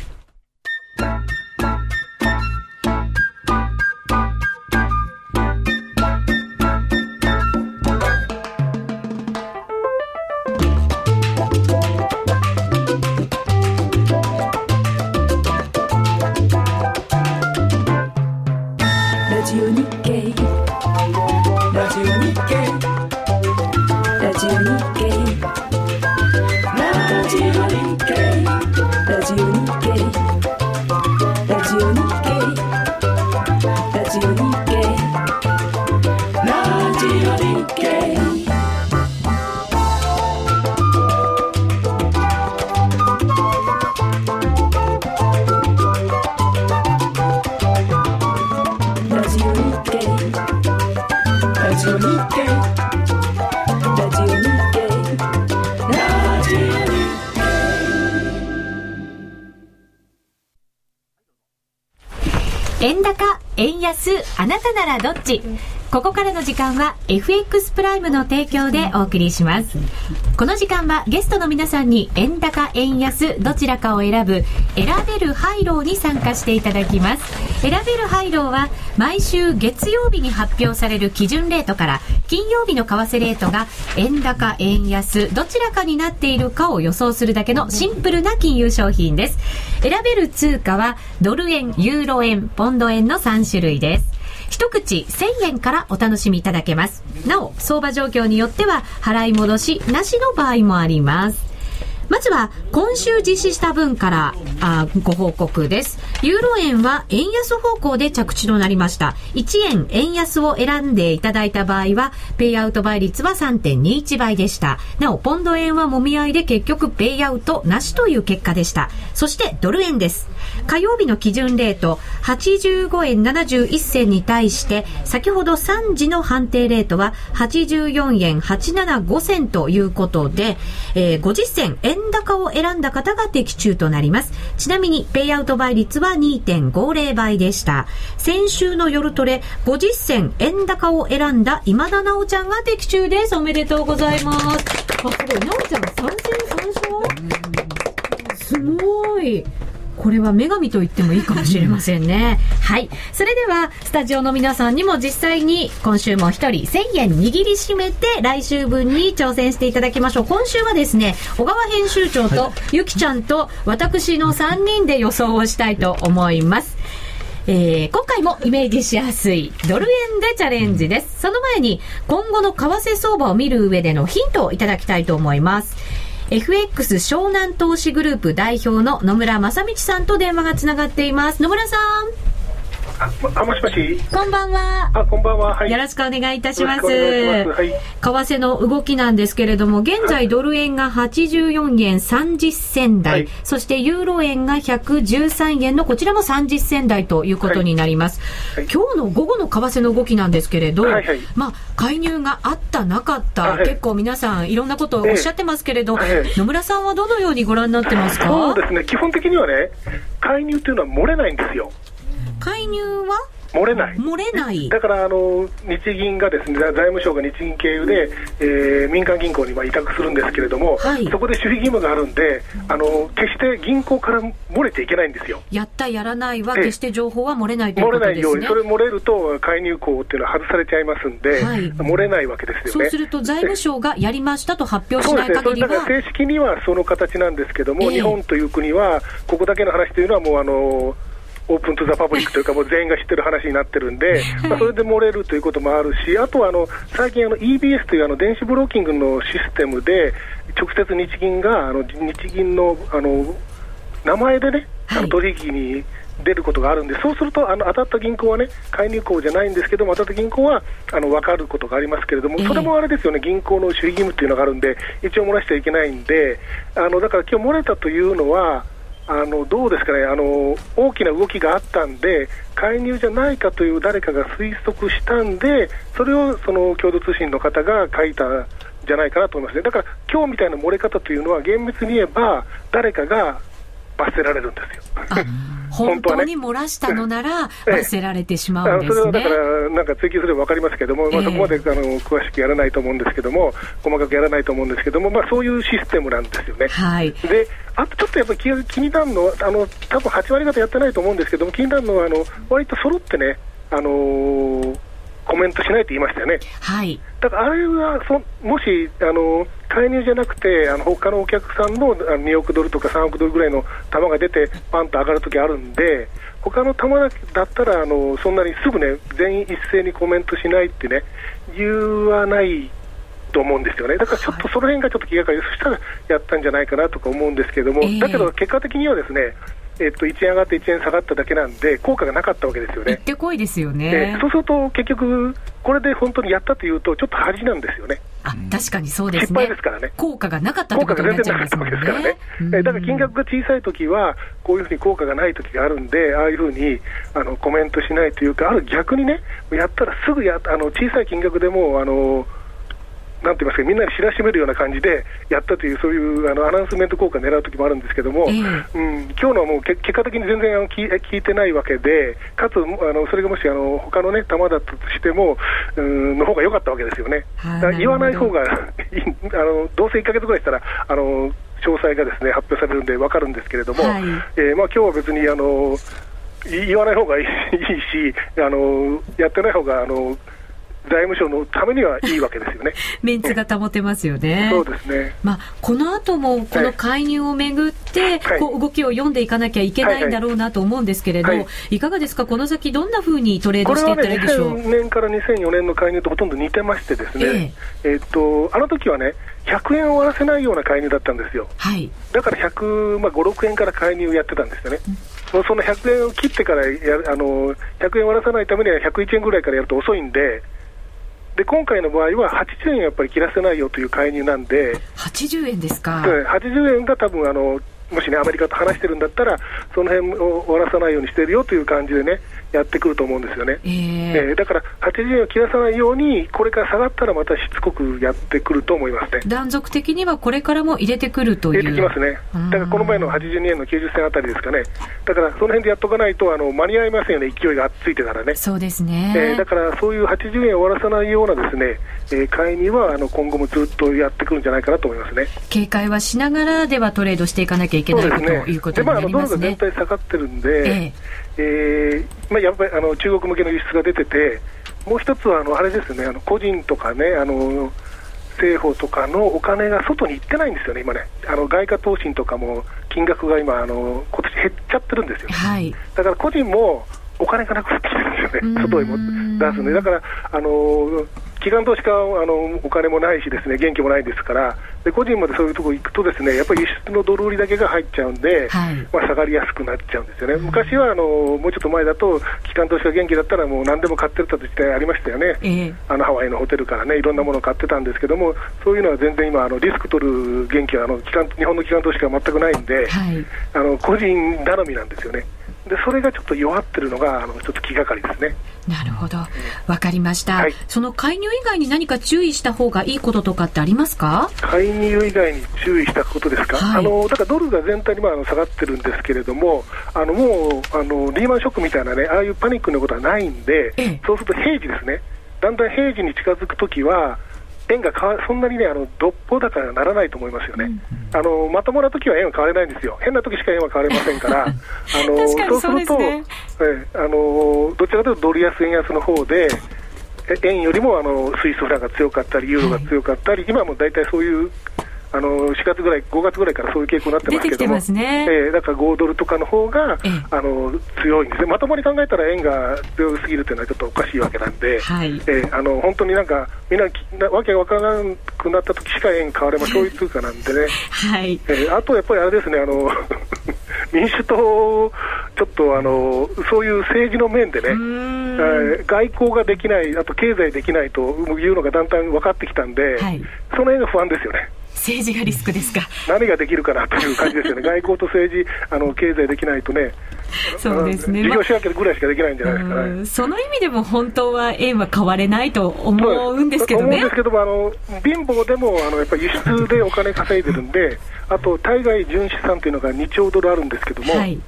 [SPEAKER 1] ここからの時間は FX プライムの提供でお送りします。この時間はゲストの皆さんに円高、円安、どちらかを選ぶ選べるハイローに参加していただきます。選べるハイローは毎週月曜日に発表される基準レートから金曜日の為替レートが円高、円安、どちらかになっているかを予想するだけのシンプルな金融商品です。選べる通貨はドル円、ユーロ円、ポンド円の3種類です。一口1000円からお楽しみいただけます。なお、相場状況によっては払い戻しなしの場合もあります。まずは今週実施した分からあご報告です。ユーロ円は円安方向で着地となりました。1円円安を選んでいただいた場合は、ペイアウト倍率は3.21倍でした。なお、ポンド円はもみ合いで結局ペイアウトなしという結果でした。そしてドル円です。火曜日の基準レート85円71銭に対して、先ほど3時の判定レートは84円875銭ということで、えー、50銭円高を選んだ方が的中となります。ちなみに、ペイアウト倍率は2.50倍でした。先週の夜トレ、50銭円高を選んだ今田直ちゃんが的中です。おめでとうございます。あ、すごい。直ちゃん3戦3勝すごい。これは女神と言ってもいいかもしれませんね。はい。それでは、スタジオの皆さんにも実際に今週も一人1000円握りしめて来週分に挑戦していただきましょう。今週はですね、小川編集長とゆきちゃんと私の3人で予想をしたいと思います。えー、今回もイメージしやすいドル円でチャレンジです。その前に今後の為替相場を見る上でのヒントをいただきたいと思います。FX 湘南投資グループ代表の野村正道さんと電話がつながっています。野村さん。
[SPEAKER 8] あ、もしもし？
[SPEAKER 1] こんばんは。
[SPEAKER 8] あ、こんばんは。はい。
[SPEAKER 1] よろしくお願いいたします。ますはい。為替の動きなんですけれども、現在ドル円が84円30銭台、はい、そしてユーロ円が113円のこちらも30銭台ということになります。はい、今日の午後の為替の動きなんですけれど、はいはい、まあ、介入があった、なかった、結構皆さんいろんなことをおっしゃってますけれど、野村さんはどのようにご覧になってますか？
[SPEAKER 8] そうですね、基本的にはね、介入というのは漏れないんですよ。
[SPEAKER 1] 介入は？
[SPEAKER 8] 漏れない。
[SPEAKER 1] 漏れない。
[SPEAKER 8] だからあの日銀がですね財務省が日銀経由で、えー、民間銀行にまあ委託するんですけれども、はい、そこで守秘義務があるんであの決して銀行から漏れていけないんですよ。
[SPEAKER 1] やったやらないは決して情報は漏れないというこ
[SPEAKER 8] とですね。漏れないように。それ漏れると介入口っていうのは外されちゃいますんで、はい、漏れないわけですよね。
[SPEAKER 1] そうすると財務省がやりましたと発表しない限りは、
[SPEAKER 8] ね、正式にはその形なんですけども、えー、日本という国はここだけの話というのはもうあのオープントゥザパブリックというか、もう全員が知ってる話になってるんで、まあ、それで漏れるということもあるし、あとはあの最近あの、EBS というあの電子ブローキングのシステムで、直接日銀があの日銀のあの名前でね、はい、取引に出ることがあるんで、そうするとあの当たった銀行はね、介入口じゃないんですけども、当たった銀行はあの分かることがありますけれども、それもあれですよね、銀行の守秘義務っていうのがあるんで、一応漏らしちゃいけないんで、あのだから今日漏れたというのは、あのどうですかね。あの、大きな動きがあったんで、介入じゃないかという誰かが推測したんで、それをその共同通信の方が書いたんじゃないかなと思いますね、だから今日みたいな漏れ方というのは、厳密に言えば、誰かが罰せられるんですよ。
[SPEAKER 1] 本当に漏らしたのなら、罰せられてしまうんですね。
[SPEAKER 8] それはだから、なんか追及すれば分かりますけども、まあ、そこまであの詳しくやらないと思うんですけども、細かくやらないと思うんですけども、まあ、そういうシステムなんですよね。
[SPEAKER 1] はい、
[SPEAKER 8] であとちょっとやっぱり気気になるのは、あの多分8割方やってないと思うんですけども、気になるのは、あの割と揃ってね、あのーコメントしないと言いましたよね。
[SPEAKER 1] はい。
[SPEAKER 8] だからあれはそもしあの介入じゃなくてあの他のお客さんの2億ドルとか3億ドルぐらいの玉が出てパンと上がるときあるんで、他の玉だったらあのそんなにすぐね全員一斉にコメントしないってね言わないと思うんですよね。だからちょっとその辺がちょっと気がかり、そしたらやったんじゃないかなとか思うんですけども、えー、だけど結果的にはですね。えっと、1円上がって1円下がっただけなんで、効果がなかったわけですよね。
[SPEAKER 1] ってこいですよね、
[SPEAKER 8] えー、そうすると、結局、これで本当にやったというと、ちょっと恥なんですよね。
[SPEAKER 1] あ確かにそうですね。
[SPEAKER 8] 失敗ですからね。
[SPEAKER 1] 効果がなかったってことになっちゃいますもんね。効果が全然なかったわけですからね。
[SPEAKER 8] えだから金額が小さいときは、こういうふうに効果がないときがあるんで、ああいうふうにあのコメントしないというか、ある逆にね、やったらすぐやあの小さい金額でも、あのなんて言いますか、みんなに知らしめるような感じでやったという、そういうあのアナウンスメント効果を狙う時もあるんですけども、えー、うん、今日のはもう結果的に全然あの聞聞いてないわけで、かつ、あのそれがもしあの他のね、球だったとしても、うんの方が良かったわけですよね。言わない方が あのどうせ1か月ぐらいしたら、あの詳細がですね発表されるんで分かるんですけれども、はい、えー、まあ今日は別にあの言わない方がいいし、あのやってない方があの財務省のためにはいいわけですよね。
[SPEAKER 1] メンツが保てますよね。
[SPEAKER 8] そうですね。
[SPEAKER 1] まあ、この後も、この介入をめぐって、はい、こう動きを読んでいかなきゃいけないんだろうなと思うんですけれど、はいはい、いかがですか、この先、どんなふうにトレードしていったらいいでしょう？
[SPEAKER 8] ね、2000年から2004年の介入とほとんど似てましてですね、えー、えー、っと、あの時はね、100円を終わらせないような介入だったんですよ。
[SPEAKER 1] はい。
[SPEAKER 8] だから100、まあ、5、6円から介入やってたんですよね。うん、その100円を切ってからやあの、100円終わらさないためには101円ぐらいからやると遅いんで、で今回の場合は80円やっぱり切らせないよという介入なんで、
[SPEAKER 1] 80円ですか
[SPEAKER 8] ？80円が多分あのもしね、アメリカと話してるんだったら、その辺を終わらさないようにしてるよという感じでね、やってくると思うんですよね。えー、えー、だから、80円を切らさないように、これから下がったらまたしつこくやってくると思いますね。
[SPEAKER 1] 断続的にはこれからも入れてくるという。
[SPEAKER 8] 入れてきますね。だからこの前の82円の90銭あたりですかね。だからその辺でやっとかないと、あの間に合いませんよね、勢いがついてたらね。
[SPEAKER 1] そうですね。
[SPEAKER 8] えー、だからそういう80円を終わらさないようなですね、えー、買いにはあの今後もずっとやってくるんじゃないかなと思いますね。
[SPEAKER 1] 警戒はしながらではトレードしていかなきゃいけないということになりますね。
[SPEAKER 8] まあ、ドルが全体下がってるんで、ええー、まあ、やっぱりあの中国向けの輸出が出てて、もう一つはあのあれですね、あの個人とかね、あの政府とかのお金が外に行ってないんですよね、今ね、あの外貨投信とかも金額が今あの、今年減っちゃってるんですよ、
[SPEAKER 1] はい、
[SPEAKER 8] だから個人もお金がなくなってきてるんですよね、外にも出すね、だからあの機関投資家はあのお金もないし、ですね元気もないですから、で個人までそういうところ行くと、ですねやっぱり輸出のドル売りだけが入っちゃうんで、はい、まあ、下がりやすくなっちゃうんですよね、昔はあのもうちょっと前だと、機関投資家元気だったら、もう何でも買ってた時代ありましたよね、えー、あのハワイのホテルからね、いろんなものを買ってたんですけども、そういうのは全然今、あのリスク取る元気はあの機関日本の機関投資家は全くないんで、はい、あの個人頼みなんですよね。でそれがちょっと弱ってるのがあの一つ気がかりですね。
[SPEAKER 1] なるほど。わかりました、はい、その介入以外に何か注意した方がいいこととかってありますか？
[SPEAKER 8] 介入以外に注意したことですか、はい、あのだからドルが全体にまあ下がってるんですけれども、あのもうあのリーマンショックみたいなね、ああいうパニックのことはないんで、ええ、そうすると平時ですね、だんだん平時に近づくときは、円がそんなにね、あのどっぽ高にはならないと思いますよね、うん、あのまともな時は円は買われないんですよ、変な時しか円は買われませんから、あのそうすると、えあのどちらかというとドル安、円安の方で、円よりもあのスイスフランが強かったり、ユーロが強かったり、はい、今も大体そういうあの4月ぐらい、5月ぐらいからそういう傾向になってますけども、ね。えー、だから5ドルとかの方が、えあの強いんですね、まともに考えたら円が強すぎるというのはちょっとおかしいわけなんで、はい、えー、あの本当になんか、みんななわけが分からなくなった時しか円買われば消費通貨なんでね、はい。えー、あとやっぱりあれですね、あの 民主党、ちょっとあのそういう政治の面でね、えー、外交ができない、あと経済できないというのがだんだん分かってきたんで、はい、その辺が不安ですよね。
[SPEAKER 1] 政治がリスクですか？
[SPEAKER 8] 何ができるかなという感じですよね、外交と政治、あの経済できないとね、
[SPEAKER 1] そうですね、
[SPEAKER 8] 事業仕分けぐらいしかできないんじゃないですかね、
[SPEAKER 1] その意味でも本当は円は買われないと思うんですけどね。ですけど
[SPEAKER 8] もあの貧乏でもあのやっぱり輸出でお金稼いでるんで、あと対外純資産というのが2兆ドルあるんですけども、はい、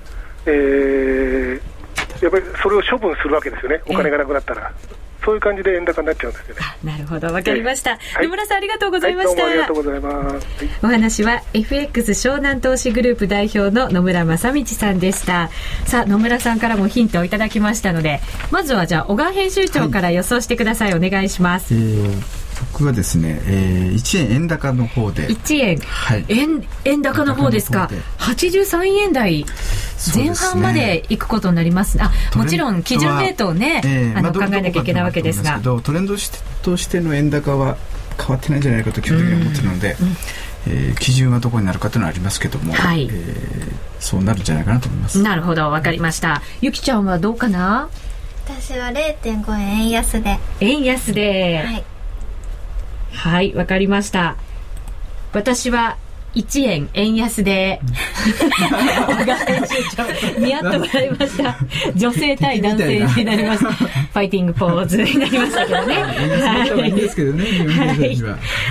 [SPEAKER 8] えー、やっぱりそれを処分するわけですよね、お金がなくなったら。えーそういう感じで円高になっちゃうんですよね。
[SPEAKER 1] なるほど、わかりました、野村さんありがとうございました。
[SPEAKER 8] ありがとうございます。
[SPEAKER 1] お話は FX 湘南投資グループ代表の野村正道さんでした。さあ、野村さんからもヒントをいただきましたので、まずはじゃあ小川編集長から予想してください。お願いします。えー
[SPEAKER 3] 僕はですね、えー、1円円高の方で
[SPEAKER 1] 1円、はい、円円高の方ですか。83円台前半までいくことになります、ね、あもちろん基準レートをね、えー、あの、考えなきゃいけないわけですが。
[SPEAKER 3] トレンドとしての円高は変わってないんじゃないかと基本的に思ってるので、うん。うんえー、基準はどこになるかというのはありますけども、はい、えー、そうなるんじゃないかなと思います。
[SPEAKER 1] なるほどわかりました。ゆきちゃんはどうかな？
[SPEAKER 4] 私は0.5円円安で。
[SPEAKER 1] 円安で。はいはいわかりました。私は1円円安で。似合っても。らいました女性対男性になりますファイティングポーズになりましたけどね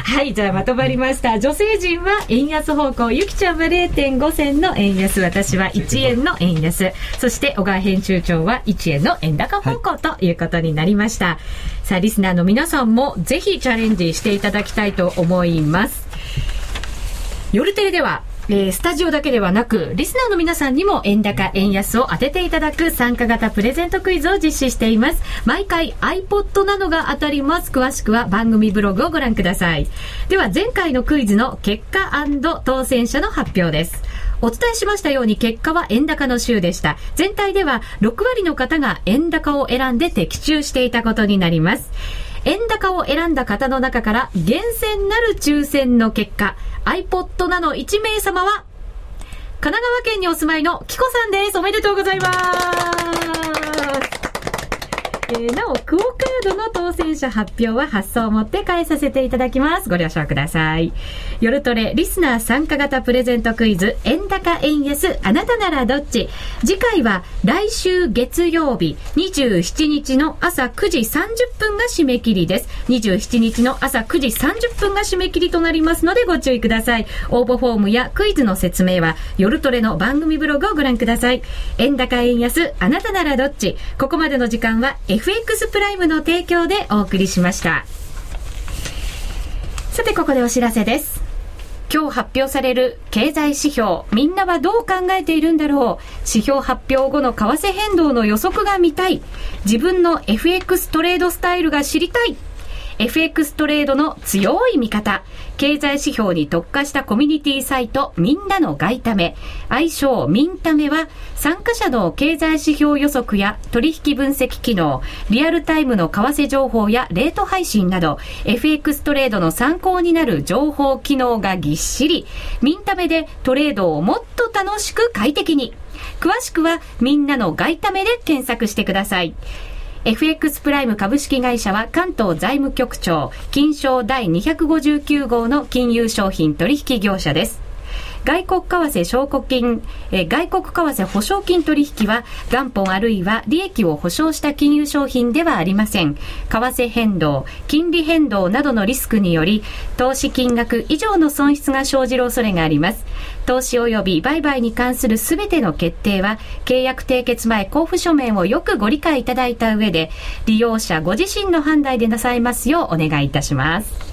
[SPEAKER 1] はい、じゃあまとまりました女性陣は円安方向ゆきちゃんは0.5銭の円安私は1円の円安そして小川編集長は1円の円高方向ということになりました、はい、さあリスナーの皆さんも。ぜひチャレンジしていただきたいと思います夜テレではえー、スタジオだけではなく、リスナーの皆さんにも円高、円安を当てていただく参加型プレゼントクイズを実施しています。毎回 iPod などが当たります。詳しくは番組ブログをご覧ください。では前回のクイズの結果当選者の発表です。お伝えしましたように結果は円高の週でした。全体では6割の方が円高を選んで的中していたことになります。円高を選んだ方の中から厳選なる抽選の結果、iPod なの1名様は、神奈川県にお住まいのキコさんです。おめでとうございます。えー、なお、クオカードの当選者発表は発送をもって返させていただきます。ご了承ください。夜トレ、リスナー参加型プレゼントクイズ、円高円安、あなたならどっち次回は来週月曜日27日の朝9時30分が締め切りです。27日の朝9時30分が締め切りとなりますのでご注意ください。応募フォームやクイズの説明は夜トレの番組ブログをご覧ください。円高円安、あなたならどっちここまでの時間は FX プライムの提供でお送りしました。さてここでお知らせです。今日発表される経済指標みんなはどう考えているんだろう。指標発表後の為替変動の予測が見たい。自分の FX トレードスタイルが知りたい。FX トレードの強い味方、経済指標に特化したコミュニティサイト、みんなの外為、愛称ミンタメは、参加者の経済指標予測や取引分析機能、リアルタイムの為替情報やレート配信など、FX トレードの参考になる情報機能がぎっしり、ミンタメでトレードをもっと楽しく快適に。詳しくは、みんなの外為で検索してください。FX プライム株式会社は関東財務局長、金賞第259号の金融商品取引業者です。外国為替証拠金、えー、外国為替保証金取引は元本あるいは利益を保証した金融商品ではありません。為替変動、金利変動などのリスクにより、投資金額以上の損失が生じる恐れがあります。投資及び売買に関するすべての決定は、契約締結前交付書面をよくご理解いただいた上で、利用者ご自身の判断でなさいますようお願いいたします。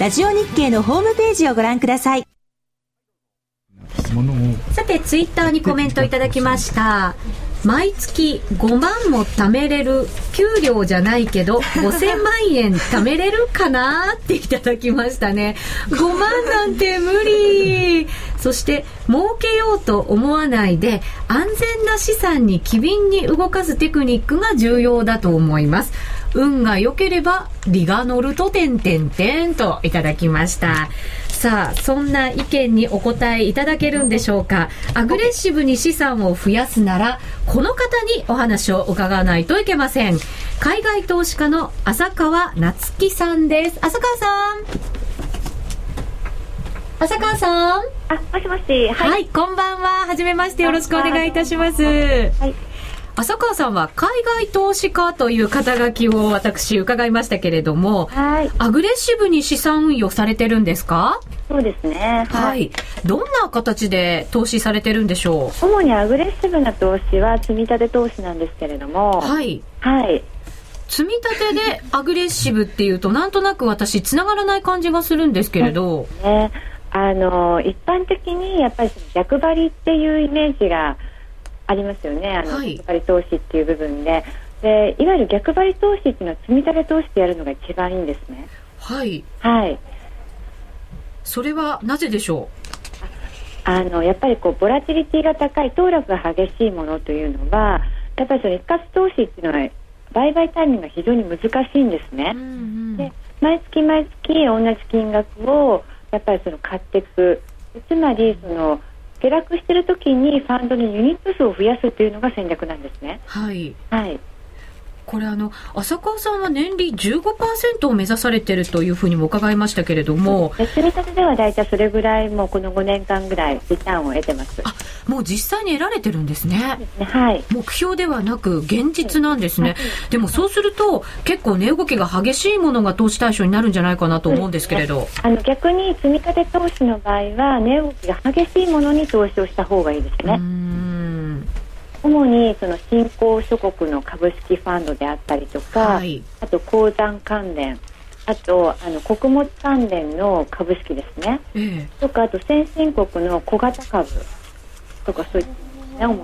[SPEAKER 7] ラジオ日経のホームページをご覧ください。
[SPEAKER 1] さてツイッターにコメントいただきました。毎月5万も貯めれる給料じゃないけど5000万円貯めれるかなっていただきましたね。5万なんて無理。そして儲けようと思わないで安全な資産に機敏に動かすテクニックが重要だと思います。運が良ければ利が乗ると点々点といただきました。さあそんな意見にお答えいただけるんでしょうか。アグレッシブに資産を増やすならこの方にお話を伺わないといけません。海外投資家の浅川夏樹さんです。浅川さん。浅川さん。
[SPEAKER 9] あもしもし、
[SPEAKER 1] はい、はい、こんばんは。はじめまして。よろしくお願いいたします。はい浅川さんは海外投資家という肩書きを私伺いましたけれども、はい、アグレッシブに資産運用されてるんですか？
[SPEAKER 9] そうですね、
[SPEAKER 1] はい、はい、どんな形で投資されてるんでしょ
[SPEAKER 9] う？主にアグレッシブな投資は積み立て投資なんですけれども
[SPEAKER 1] はい、
[SPEAKER 9] はい、
[SPEAKER 1] 積み立てでアグレッシブっていうとなんとなく私つながらない感じがするんですけれど、
[SPEAKER 9] ね、あの一般的にやっぱり逆張りっていうイメージがありますよね、あの、はい、逆張り投資っていう部分でで、いわゆる逆張り投資っていうのは積み立て投資でやるのが一番いいんですね。
[SPEAKER 1] はい。
[SPEAKER 9] はい。
[SPEAKER 1] それはなぜでしょう？
[SPEAKER 9] あのやっぱりこうボラティリティが高い騰落が激しいものというのはやっぱりその一括投資っていうのは売買タイミングが非常に難しいんですね。うんうん、で毎月毎月同じ金額をやっぱりその買っていくつまりその下落している時にファンドのユニット数を増やすというのが戦略なんですね。
[SPEAKER 1] はい、
[SPEAKER 9] はい
[SPEAKER 1] これあの浅川さんは年利15%を目指されているというふうにも伺いましたけれども。
[SPEAKER 9] 積み立てでは大体それぐらいもうこの5年間ぐらいリターンを得てます。
[SPEAKER 1] あもう実際に得られてるんですね、
[SPEAKER 9] ね、はい。
[SPEAKER 1] 目標ではなく現実なんですね、はい、でもそうすると結構値動きが激しいものが投資対象になるんじゃないかなと思うんですけれど、ね、
[SPEAKER 9] あの逆に積み立て投資の場合は値動きが激しいものに投資をした方がいいですね主にその新興諸国の株式ファンドであったりとか、はい、あと鉱山関連あとあの穀物関連の株式ですね、ええ、とかあと先進国の小型株とかそういったね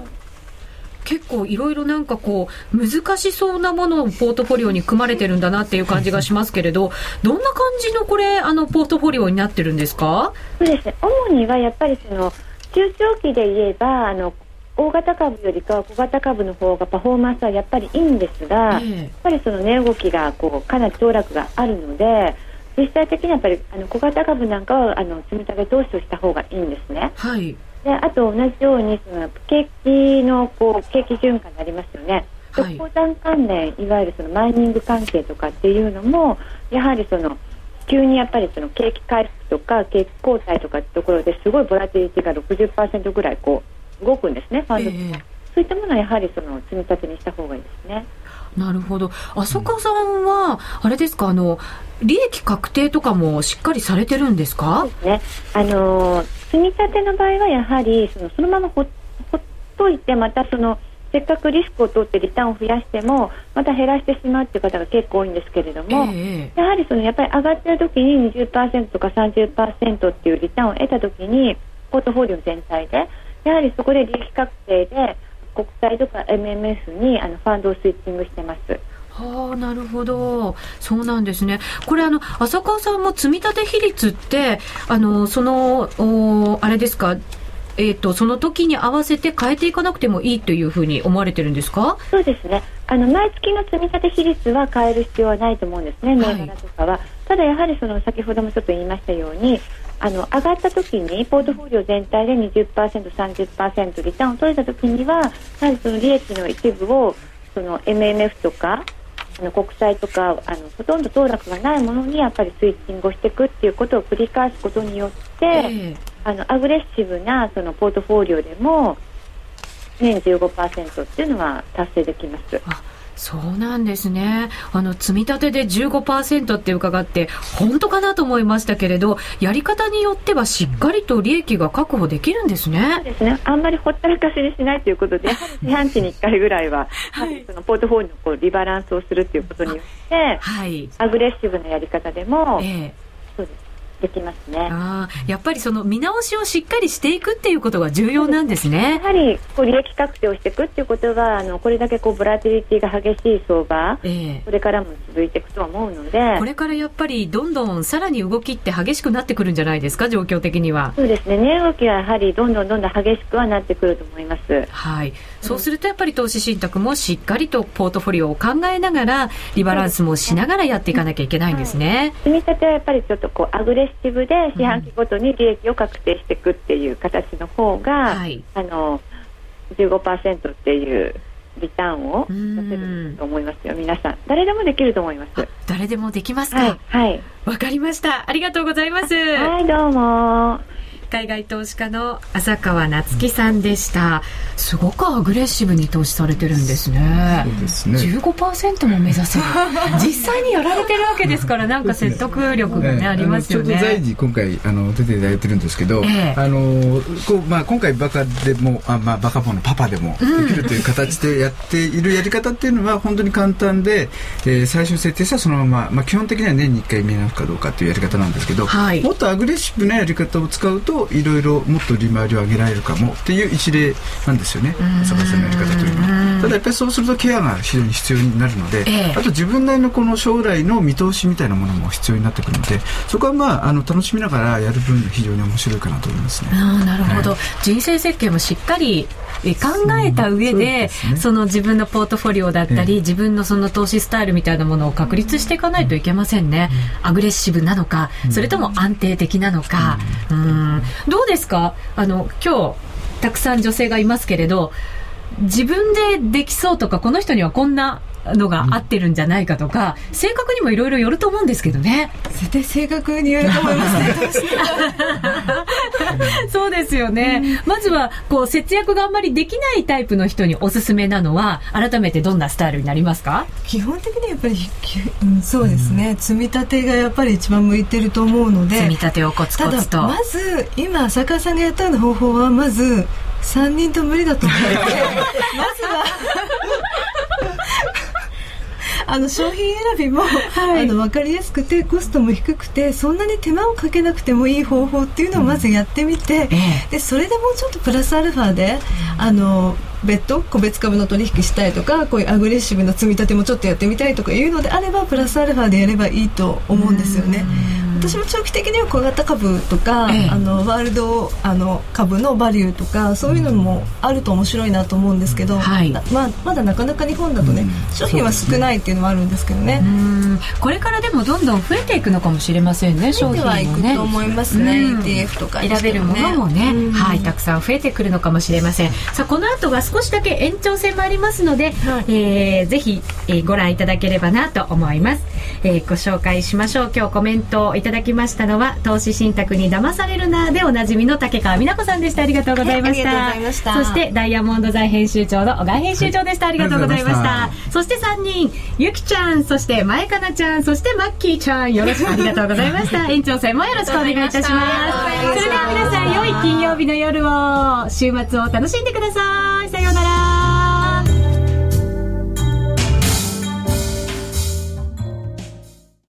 [SPEAKER 1] 結構いろいろなんかこう難しそうなものをポートフォリオに組まれてるんだなっていう感じがしますけれど どんな感じのこれあのポートフォリオになってるんですか？
[SPEAKER 9] そうですね。主にはやっぱりその中長期で言えばあの大型株よりかは小型株の方がパフォーマンスはやっぱりいいんですが、えー、やっぱりその値動きがこうかなり騰落があるので実際的にやっぱりあの小型株なんかはあの積み立て投資をした方がいいんですね。
[SPEAKER 1] はい、
[SPEAKER 9] であと同じようにその景気のこう景気循環になりますよね。はい、鉱山関連いわゆるそのマイニング関係とかっていうのもやはりその急にやっぱりその景気回復とか景気後退とかってところですごいボラティリティが60%ぐらいこう動くんですね、ファンド、えー、そういったものはやはりその積み立てにした方がいいですね。
[SPEAKER 1] なるほど。浅川さんは、あれですか、あの、利益確定とかもしっかりされてるんですか？
[SPEAKER 9] そうですね。あの積み立ての場合はやはりそのそのままほほっといてまたそのせっかくリスクを取ってリターンを増やしてもまた減らしてしまうという方が結構多いんですけれども、えー、やはりそのやっぱり上がってる時に20%とか30%っていうリターンを得た時にポートフォリオ全体でやはりそこで利益確定で国債とか MMF にあのファンドをスイッチングしてます。
[SPEAKER 1] はあ、なるほど。そうなんですね。これあの、浅川さんも積立比率って、あの、その、おあれですか、えーと、その時に合わせて変えていかなくてもいいというふうに思われてるんですか？
[SPEAKER 9] そうですねあの毎月の積み立て比率は変える必要はないと思うんですね、銘柄とかは。ただやはりその先ほどもちょっと言いましたようにあの上がった時にポートフォリオ全体で20%、30%リターンを取れた時にはやはりその利益の一部をその MMF とかあの国債とかあのほとんど騰落がないものにやっぱりスイッチングをしていくっていうことを繰り返すことによって、えー、あのアグレッシブなそのポートフォリオでも年15%っていうのは達成できます。
[SPEAKER 1] そうなんですね。あの、積み立てで15%って伺って、本当かなと思いましたけれど、やり方によってはしっかりと利益が確保できるんですね。
[SPEAKER 9] そうですね。あんまりほったらかしにしないということで、四半期に1回ぐらいは、はい、そのポートフォリオのこうリバランスをするということによって、はい、アグレッシブなやり方でも、えー、そうですできますね
[SPEAKER 1] あやっぱりその見直しをしっかりしていくっていうことが重要なんですね。
[SPEAKER 9] やはりこう利益確定をしていくっていうことがあのこれだけこうボラティリティが激しい相場、えー、これからも続いていくと思うので
[SPEAKER 1] これからやっぱりどんどんさらに動きって激しくなってくるんじゃないですか状況的には。
[SPEAKER 9] そうですね値動きはやはりどんどんどんどん激しくはなってくると思います。
[SPEAKER 1] はい。そうするとやっぱり投資信託もしっかりとポートフォリオを考えながらリバランスもしながらやっていかなきゃいけないんですね。
[SPEAKER 9] 積み立てはやっぱりちょっとこうアグレッシブで四半期ごとに利益を確定していくっていう形の方が、はい、あの15%っていうリターンを出せると思いますよ。皆さん。誰でもできると思います。
[SPEAKER 1] 誰でもできますか？はい。わ、はい、かりました。ありがとうございます。
[SPEAKER 9] はいどうも
[SPEAKER 1] 海外投資家の浅川夏樹さんでした。すごくアグレッシブに投資されてるんですね。そうですね。15%も目指せる。実際にやられてるわけですから、なんか説得力がね、ねありますよね。ちょ
[SPEAKER 3] っと在時今回あの出ていただいてるんですけど、えあのこうまあ今回バカでもあまあバカボのパパでもできるという形でやっているやり方っていうのは本当に簡単で、えー、最初設定したそのまままあ基本的には年に1回見直すかどうかというやり方なんですけど、はい、もっとアグレッシブなやり方を使うといろいろもっと利回りを上げられるかもっていう一例なんですよね。坂さんのやり方というのは。ただやっぱりそうするとケアが非常に必要になるので、えー、あと自分なりのこの将来の見通しみたいなものも必要になってくるのでそこはまああの楽しみながらやる分非常に面白いかなと思いますね。
[SPEAKER 1] あなるほど、はい、人生設計もしっかり考えた上でそ、ね,、その自分のポートフォリオだったり、えー、自分のその投資スタイルみたいなものを確立していかないといけませんね、うん、アグレッシブなのかそれとも安定的なのか、うん、うんどうですか？あの今日たくさん女性がいますけれど自分でできそうとかこの人にはこんなのが合ってるんじゃないかとか、うん、性格にもいろいろよると思うんですけどね。
[SPEAKER 2] 絶対性格によると思いますね。
[SPEAKER 1] そうですよね、うん、まずはこう節約があんまりできないタイプの人におすすめなのは改めてどんなスタイルになりますか？
[SPEAKER 2] 基本的にやっぱり、うん、そうですね、うん、積み立てがやっぱり一番向いてると思うので。
[SPEAKER 1] 積み立てをコツコツと。
[SPEAKER 2] まず今浅川さんがやったような方法はまず3人と無理だと思って。まずはあの商品選びも、はい、あの分かりやすくてコストも低くてそんなに手間をかけなくてもいい方法っていうのをまずやってみて、うん、でそれでもうちょっとプラスアルファで、あの別途個別株の取引したいとかこういうアグレッシブな積み立てもちょっとやってみたいとかいうのであればプラスアルファでやればいいと思うんですよね。私も長期的には小型株とか、ええ、あのワールドあの株のバリューとかそういうのもあると面白いなと思うんですけど、はい、まあ、まだなかなか日本だとね、商品は少ないっていうのはあるんですけどね。
[SPEAKER 1] これからでもどんどん増えていくのかもしれませんね商品
[SPEAKER 2] はいくと思いますね、ETF とか、
[SPEAKER 1] ね、選べるものもね、はい、たくさん増えてくるのかもしれません。さあこの後は少しだけ延長戦もありますので、はい、えー、ぜひ、えー、ご覧いただければなと思います、えー、ご紹介しましょう。今日コメントをいただきましたのは投資信託に騙されるなでおなじみの竹川美奈子さんでした。ありがとうございました、はい、そしてダイヤモンド財編集長の小川編集長でした、ありがとうございました。そして3人ゆきちゃんそして前かなちゃんそしてマッキーちゃん。よろしくありがとうございました。園長さんもよろしくお願いいたします。それでは皆さん良い金曜日の夜を週末を楽しんでください。さようなら